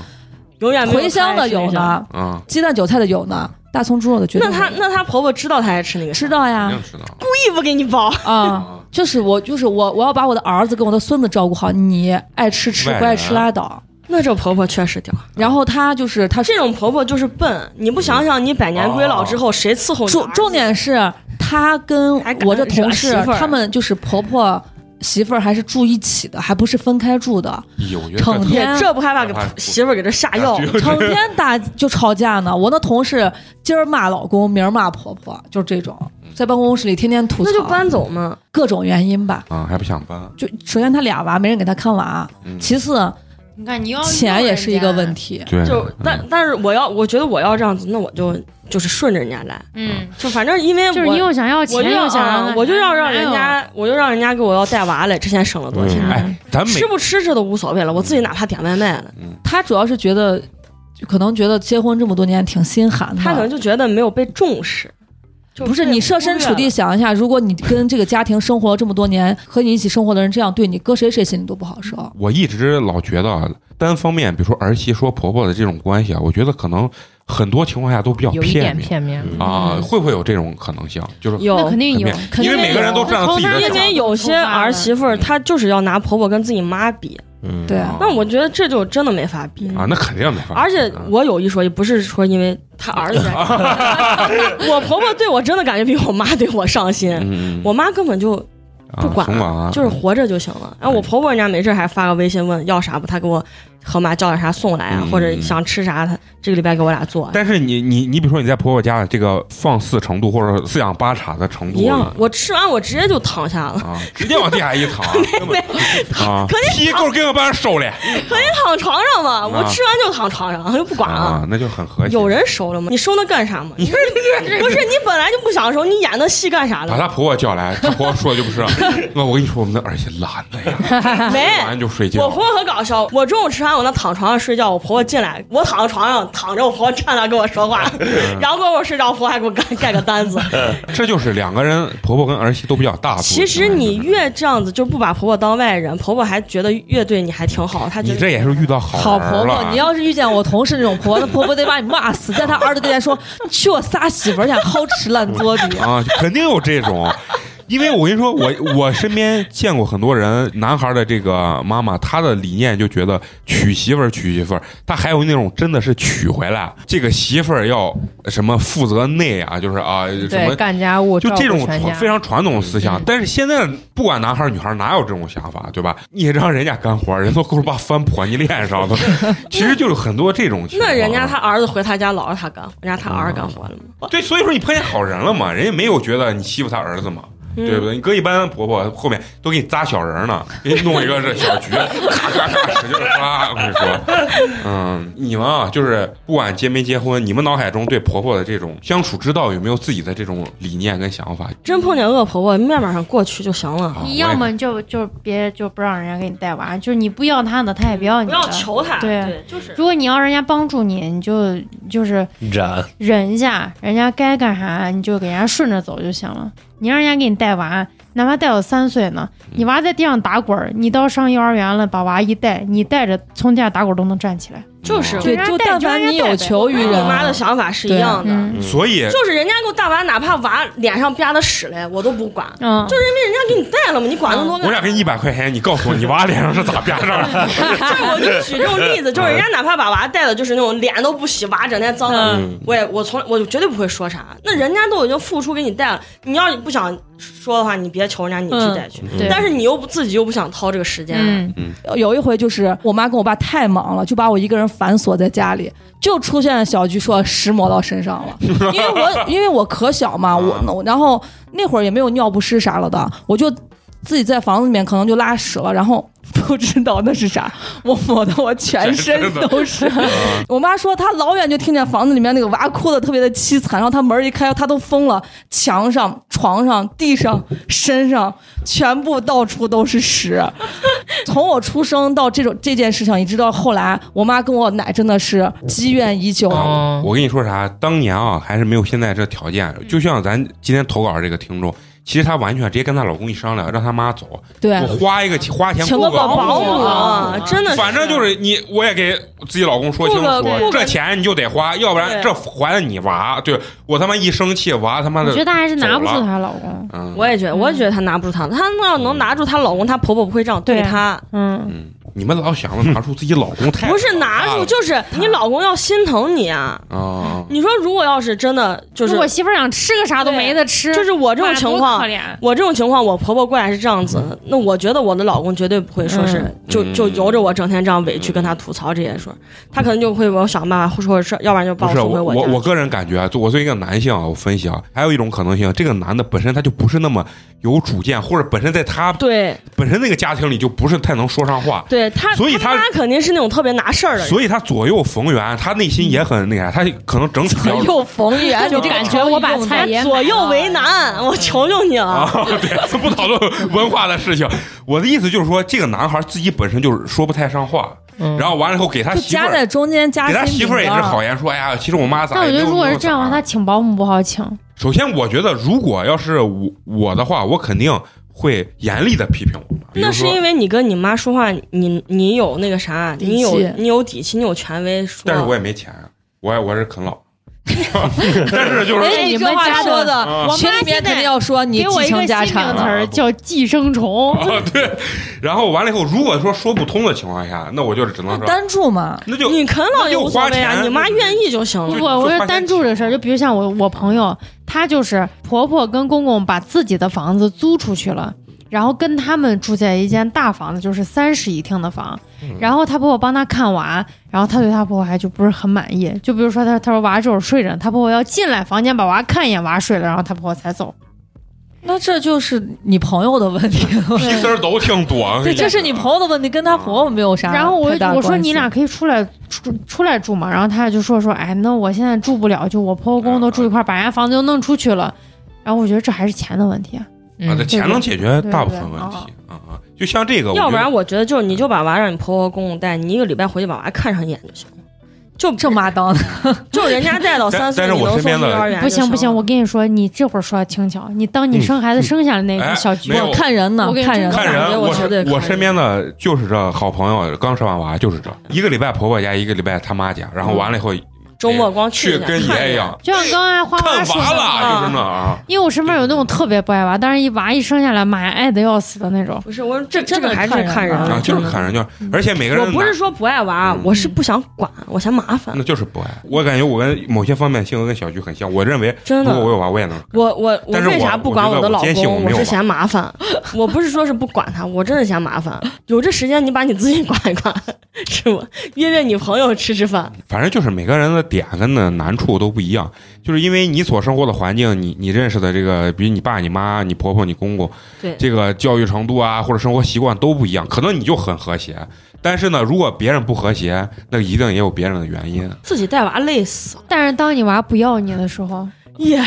永远茴香的有呢，啊，鸡蛋韭菜的有呢，大葱猪肉的绝对。那她那她婆婆知道她爱吃那个，知道呀知道。故意不给你包。啊，就是我就是我我要把我的儿子跟我的孙子照顾好，你爱吃吃不爱吃拉倒。那这婆婆确实屌，然后她就是她这种婆婆就是笨。你不想想，你百年归老之后，谁伺候你？重重点是她跟我的同事他们就是婆婆媳妇儿还是住一起的，还不是分开住的，成天这不害怕给媳妇儿给这下药？就成天打就吵架呢。我那同事今儿骂老公，明儿骂婆婆，就是这种，在办公室里天天吐槽，那就搬走嘛。各种原因吧。啊，还不想搬。就首先他俩娃没人给他看娃，嗯其次你看你要钱也是一个问，题。对，就嗯但但是我要，我觉得我要这样子，那我就就是顺着人家来，嗯，就反正因为就是我你又想要我钱就要又想我就要让人家，我就让人家给我要带娃来，之前省了多少钱，嗯哎，咱吃不吃这都无所谓了，我自己哪怕点外卖了，他主要是觉得，可能觉得结婚这么多年挺心寒的。他可能就觉得没有被重视。就不是你设身处地想一下，如果你跟这个家庭生活了这么多年，和你一起生活的人这样对你，搁谁谁心里都不好受。我一直老觉得啊单方面，比如说儿媳说婆婆的这种关系啊，我觉得可能很多情况下都比较有一片面点片面。啊，嗯会不会有这种可能性？就是有那肯定有，肯定因为每个人都站在自己的角度因为有些儿媳妇儿，她就是要拿婆婆跟自己妈比，嗯，对啊那我觉得这就真的没法比。啊，那肯定没法。而且我有一说一，不是说因为他儿子在，<laughs> 我婆婆对我真的感觉比我妈对我上心。嗯，我妈根本就不管了，啊就是活着就行了。然后我婆婆人家没事还发个微信问要啥不，她给我和妈叫点啥送来啊，嗯或者想吃啥，他这个礼拜给我俩做。但是你你你比如说你在婆婆家的这个放肆程度，或者四仰八叉的程度一样，我吃完我直接就躺下了，啊，直接往地下一躺，根本啊，<laughs> <laughs> 屁股给我把人收了 <laughs> 躺床上嘛，我吃完就躺床上，就不管了。啊，那就很和谐。有人收了吗？你收那干啥嘛？不是你本来就不想收，你演那戏干啥了？把他婆婆叫来，她婆婆说的就不是，我我跟你说，我们那儿媳懒的呀，没就睡我婆。婆可搞笑，我中午吃完我那躺床上睡觉，我婆婆进来，我躺在床上躺着，我婆婆站那跟我说话，<laughs> <laughs> 然后跟我睡着，我婆婆还给我盖盖个单子。<laughs> 这就是两个人，婆婆跟儿媳都比较大度。其实你越这样子，就不把婆婆当外人，婆婆还觉得越对你还挺好，她觉得你这也是遇到好好婆婆，你要是遇见我同事那种婆婆，那婆婆得把你骂死，在她儿子跟前说：“你去我仨媳妇儿家，好吃烂做的。啊，肯定有这种。<laughs> 因为我跟你说，我我身边见过很多人，男孩的这个妈妈，她的理念就觉得娶媳妇儿娶媳妇儿，她还有那种真的是娶回来，这个媳妇儿要什么负责内啊，就是啊什么。干家务，就这种非常传统的思想，嗯但是现在不管男孩儿女孩儿哪有这种想法，对吧？你让人家干活，人都够把翻泼你脸上了，<laughs> 其实就是很多这种情况。那人家他儿子回他家老是他干，人家他儿子干活了吗？对，所以说你碰见好人了嘛，人家没有觉得你欺负他儿子嘛，对不对？你搁一般婆婆后面都给你扎小人儿呢，给你弄一个这小菊，咔咔咔使劲扎。我跟你说，嗯，你们啊，就是不管结没结婚，你们脑海中对婆婆的这种相处之道有没有自己的这种理念跟想法？真碰见恶婆婆，面面上过去就行了，啊你要么就就别就不让人家给你带娃，就是你不要他的，他也不要你的。不要求他。对对，就是如果你要人家帮助你，你就就是忍，忍一下，人家该干啥你就给人家顺着走就行了。你让人家给你带娃，哪怕带到三岁呢，你娃在地上打滚儿，你到上幼儿园了，把娃一带，你带着从地下打滚儿都能站起来。就是对，就但凡你有求于人，我妈的想法是一样的。嗯所以就是人家给我带娃，哪怕娃脸上吧的屎嘞，我都不管。嗯，就是因为人家给你带了嘛，你管那么多干啥？我俩给你一百块钱，你告诉我你娃脸上是咋啪上的？<laughs> 就是我就举这种例子，就是人家哪怕把娃带的，就是那种脸都不洗，娃整天脏的，嗯我也我从我绝对不会说啥。那人家都已经付出给你带了，你要是不想说的话，你别求人家你去带去。对但是你又不自己又不想掏这个时间，嗯，有一回就是我妈跟我爸太忙了，就把我一个人反锁在家里，就出现小菊说屎抹到身上了，因为我因为我可小嘛，我我然后那会儿也没有尿不湿啥了的，我就自己在房子里面可能就拉屎了，然后 <laughs> 不知道那是啥，<laughs> 我抹的我全身都是。<laughs> 我妈说她老远就听见房子里面那个娃哭的特别的凄惨，然后她门一开，她都疯了，墙上、床上、地上、身上全部到处都是屎。从我出生到这种这件事情，一直到后来，我妈跟我奶真的是积怨已久。哦，我跟你说啥，当年啊还是没有现在这条件。就像咱今天投稿这个听众，其实她完全直接跟她老公一商量，让她妈走，对。我，花一个花钱请雇个个保姆。保姆啊，真的，反正就是你，我也给自己老公说清楚这钱你就得花，要不然这怀了你娃，对我他妈一生气，娃他妈的我觉，得她还是拿不住她老公。嗯，我也觉得，我也觉得她拿不住她，她要能拿住她老公，她婆婆不会这样对对她。嗯，嗯，你们老想着拿出自己老公太不是拿住，就是你老公要心疼你啊！啊，你说如果要是真的就是我媳妇想吃个啥都没得吃，就是我这种情况可，怜。我这种情况，我婆婆过来是这样子，那我觉得我的老公绝对不会说是嗯就嗯。就由着我整天这样委屈跟他吐槽这些事儿，他可能就会我想办法，或者是要不然就把不回家去。我我个人感觉啊，就我作为一个男性啊，我分析啊，还有一种可能性，这个男的本身他就不是那么有主见，或者本身在他对。本身那个家庭里就不是太能说上话，对，他所以他他妈肯定是那种特别拿事儿的人。所以他左右逢源，他内心也很那啥，他可能整体左右逢源，就这感觉我把菜左右为难，我求求你了。啊，<laughs> 对，不讨论文化的事情。我的意思就是说，这个男孩自己本身就是说不太上话，嗯然后完了以后给他媳妇儿，在中间加给他媳妇儿也是好言说，哎呀，其实我妈咋。但我觉得如果是这样的话，咋他请保姆不好请。首先我觉得如果要是我我的话，我肯定会严厉的批评我妈。那是因为你跟你妈说话，你你有那个啥，你有你有底气，你有权威说。但是我也没钱啊，我也我是啃老。<laughs> 但是就是哎，你你这话们家说的啊，群里面肯定要说你给我继承一个新家产词儿叫寄生虫。<laughs> 啊，对，然后完了以后，如果说说不通的情况下，那我就只能说，单住嘛，那就你啃老也无所谓啊，你妈愿意就行了。不不，我是单住这事儿，就比如像我我朋友，她就是婆婆跟公公把自己的房子租出去了。然后跟他们住在一间大房子，就是三室一厅的房。然后他婆婆帮他看娃，然后他对他婆婆还就不是很满意。就比如说他他说娃这会儿睡着，他婆婆要进来房间把娃看一眼，娃睡了，然后他婆婆才走。那这就是你朋友的问题。<laughs> 屁丝儿都挺多。对，这是你朋友的问题，跟他婆婆没有啥然后我我说你俩可以出来出出来住嘛，然后她就说说，哎，那我现在住不了，就我婆婆公公都住一块儿，把人家房子又弄出去了。然后我觉得这还是钱的问题啊。啊，这嗯，钱能解决大部分问题啊啊！就像这个，要不然我我觉得就是你就把娃让你婆婆公公带，你一个礼拜回去把娃看上一眼就行了。就这妈当的，<laughs> 就人家带到三岁，但但是你能送我身边的去幼儿园不行不行，我跟你说，你这会儿说的轻巧，你当你生孩子生下来那小菊我看人呢我看人说看人，我我身边的就是这好朋友，刚生完娃就是这，一个礼拜婆婆家，一个礼拜他妈家，然后完了以后。周末光去一下跟看爷一样就像刚才花花说的，娃了，就是那啊。因为我身边有那种特别不爱娃，但是一娃一生下来，妈呀，爱的要死的那种。不是我这这真的个还是看人看人啊啊，就是看人就是，而且每个人我不是说不爱娃，嗯我是不想管，我嫌麻烦那。就是不爱。我感觉我跟某些方面性格跟小菊很像。我认为，真的如果我有娃，我也能。我我我为啥不管我的老公？我是嫌麻烦。<laughs> 我不是说是不管他，我真的嫌麻烦。有这时间，你把你自己管一管，<laughs> 是不？约约你朋友吃吃饭。反正就是每个人的点跟那难处都不一样，就是因为你所生活的环境，你你认识的这个，比如你爸、你妈、你婆婆、你公公，对这个教育程度啊，或者生活习惯都不一样，可能你就很和谐。但是呢，如果别人不和谐，那一定也有别人的原因。自己带娃累死，但是当你娃不要你的时候，<laughs> 耶，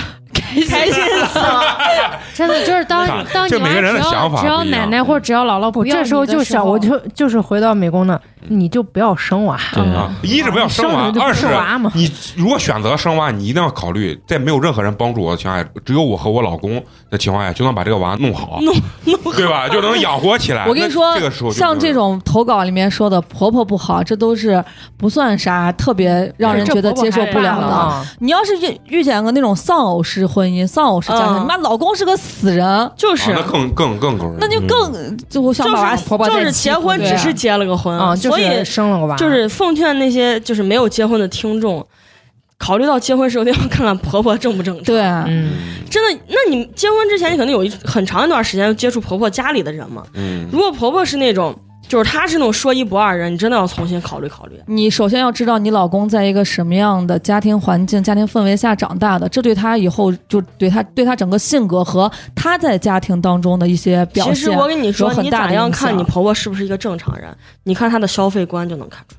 <laughs> 开心死了。<laughs> 真的就是当当你每个人的只要想法只要奶奶或者只要姥姥不要这时候就想，我就就是回到美工那，你就不要生娃。对啊，一是不要生娃二是是娃嘛你如果选择生娃，你一定要考虑，在没有任何人帮助我的情况下，只有我和我老公的情况下，就能把这个娃弄好，<laughs> 弄弄对吧？就能养活起来。我跟你说这个时候，像这。种投稿里面说的婆婆不好，这都是不算啥特别让人觉得接受不了的。啊，你要是遇遇见个那种丧偶式婚姻、丧偶式家庭，嗯。你妈老公是个死人，就是。啊那更更更狗人，那就更就我想把娃就是就是婆婆再结婚只是结了个婚啊，就所以是生了个娃，就是奉劝那些就是没有结婚的听众，考虑到结婚时候一定要看看婆婆正不正常。对，嗯，真的，那你结婚之前，你可能有一很长一段时间接触婆婆家里的人嘛。嗯，如果婆婆是那种，就是他是那种说一不二人，你真的要重新考虑考虑。你首先要知道你老公在一个什么样的家庭环境、家庭氛围下长大的，这对他以后就对他对他整个性格和他在家庭当中的一些表现其实现我跟你说，很你咋样看你婆婆是不是一个正常人？你看她的消费观就能看出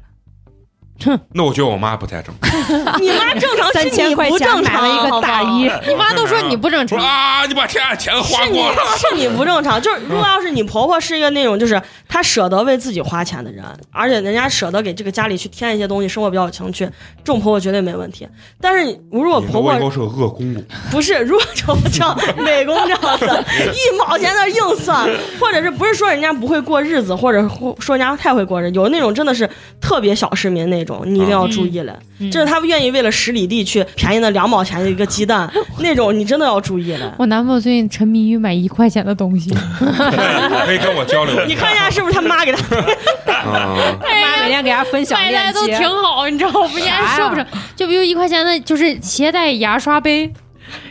<laughs> 那我觉得我妈不太正常。<laughs> 你妈正常三是你千块钱不正常，买了一个大衣 <laughs> 你妈都说你不正常，说啊，你把天下钱花是你光了。是你不正常，就是如果要是你婆婆是一个那种就是她舍得为自己花钱的人，而且人家舍得给这个家里去添一些东西，生活比较有情趣，这种婆婆绝对没问题。但是如果婆婆是个恶公公，不是，如果就像美工这样子，一毛钱的硬算，或者是不是说人家不会过日子，或者说人家太会过日子，有那种真的是特别小市民那种，你一定要注意了。嗯这是他们愿意为了十里地去便宜的两毛钱的一个鸡蛋，<laughs> 那种你真的要注意了。我男朋友最近沉迷于买一块钱的东西，可以跟我交流。<laughs> 你看一下是不是他妈给他？<laughs> 他，妈每天给他分享链接都挺好，你知道不？人家说不成，就比如一块钱的，就是携带牙刷杯，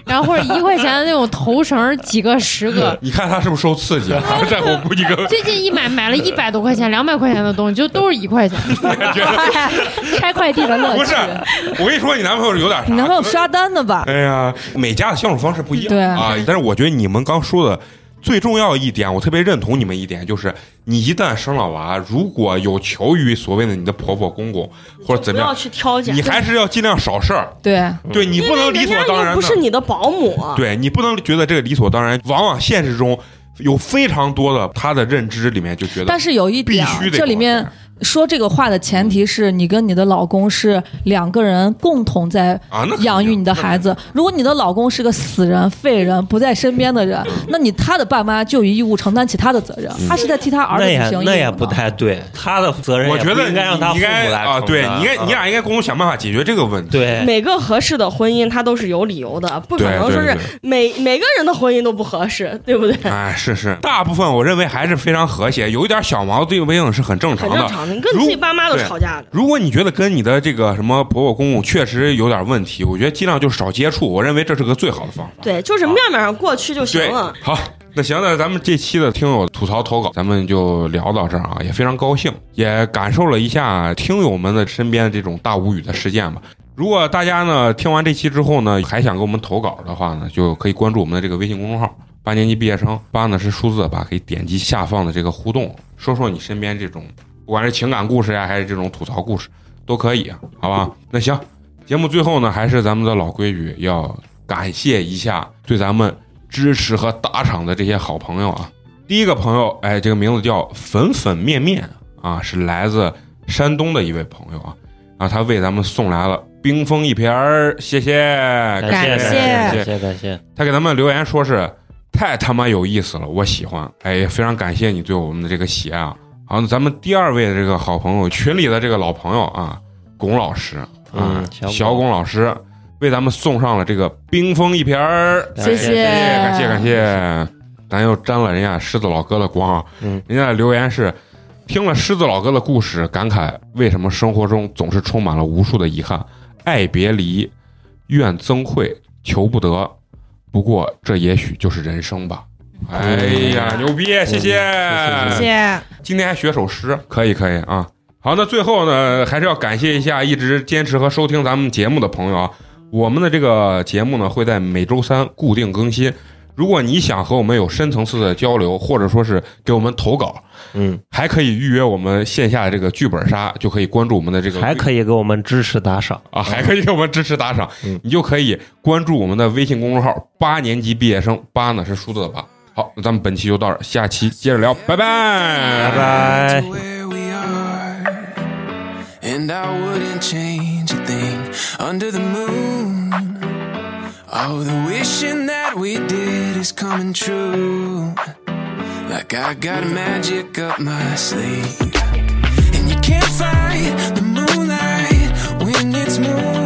然后或者一块钱的那种头绳，几个十个。你看他是不是受刺激了？<laughs> 在我估计个最近一买买了一百多块钱、两百块钱的东西，就都是一块钱。<laughs> 拆快递的乐趣不是。。我跟你说，你男朋友有点？你男朋友刷单的吧？哎呀，每家的相处方式不一样对啊。但是我觉得你们刚说的最重要一点，我特别认同你们一点，就是你一旦生了娃，如果有求于所谓的你的婆婆公公或者怎么样，不要去挑拣，你还是要尽量少事儿。对，对你不能理所当然不是，你的保姆。对你不能觉得这个理所当然。往往现实中有非常多的他的认知里面就觉得但是有一必点啊须，得这里面说这个话的前提是你跟你的老公是两个人共同在养育你的孩子。如果你的老公是个死人、废人，不在身边的人，那你他的爸妈就有义务承担起他的责任，他是在替他儿子行义务呢那也不太对，他的责任我觉得应该让他啊，对，你应该你俩应该共同想办法解决这个问题。对。每个合适的婚姻，它都是有理由的，不可能说是每每个人的婚姻都不合适，对不对？哎，是是，大部分我认为还是非常和谐，有一点小矛盾不是很正常的。你跟自己爸妈都吵架了。如果你觉得跟你的这个什么婆婆公公确实有点问题，我觉得尽量就少接触，我认为这是个最好的方法。对，就是面面上过去就行了。，好，那行，那咱们这期的听友吐槽投稿，咱们就聊到这儿啊，也非常高兴，也感受了一下听友们的身边的这种大无语的事件吧。如果大家呢听完这期之后呢，还想给我们投稿的话呢，就可以关注我们的这个微信公众号“八年级毕业生”，八呢是数字八，可以点击下方的这个互动，说说你身边这种不管是情感故事呀，还是这种吐槽故事，都可以，好吧？那行，节目最后呢，还是咱们的老规矩，要感谢一下对咱们支持和打赏的这些好朋友啊。第一个朋友，哎，这个名字叫粉粉面面啊，是来自山东的一位朋友啊，啊，他为咱们送来了冰封一瓶儿，谢谢，感感谢谢感谢感谢，他给咱们留言说是太他妈有意思了，我喜欢，哎，也非常感谢你对我们的这个喜爱啊。好，那咱们第二位的这个好朋友，群里的这个老朋友啊，龚老师嗯，小龚。老师为咱们送上了这个冰封一瓶儿，谢。谢感谢感谢，咱又沾了人家狮子老哥的光，嗯，人家的留言是听了狮子老哥的故事，感慨为什么生活中总是充满了无数的遗憾，爱别离，怨憎会，求不得，不过这也许就是人生吧。哎呀，牛逼！谢谢，谢谢谢。今天还学首诗，可以可以啊。好，那最后呢，还是要感谢一下一直坚持和收听咱们节目的朋友啊。我们的这个节目呢，会在每周三固定更新。如果你想和我们有深层次的交流，或者说是给我们投稿，嗯，还可以预约我们线下的这个剧本杀，就可以关注我们的这个还可以给我们支持打赏啊，还可以给我们支持打赏，嗯你就可以关注我们的微信公众号“八年级毕业生”，八呢是数字的八。好，那咱们本期就到这儿，下期接着聊，拜拜，拜拜 to。where we are. And I wouldn't change a thing under the moon. All the wishing that we did is coming true. Like I got magic up my sleeve. And you can't fight the moonlight when it's moving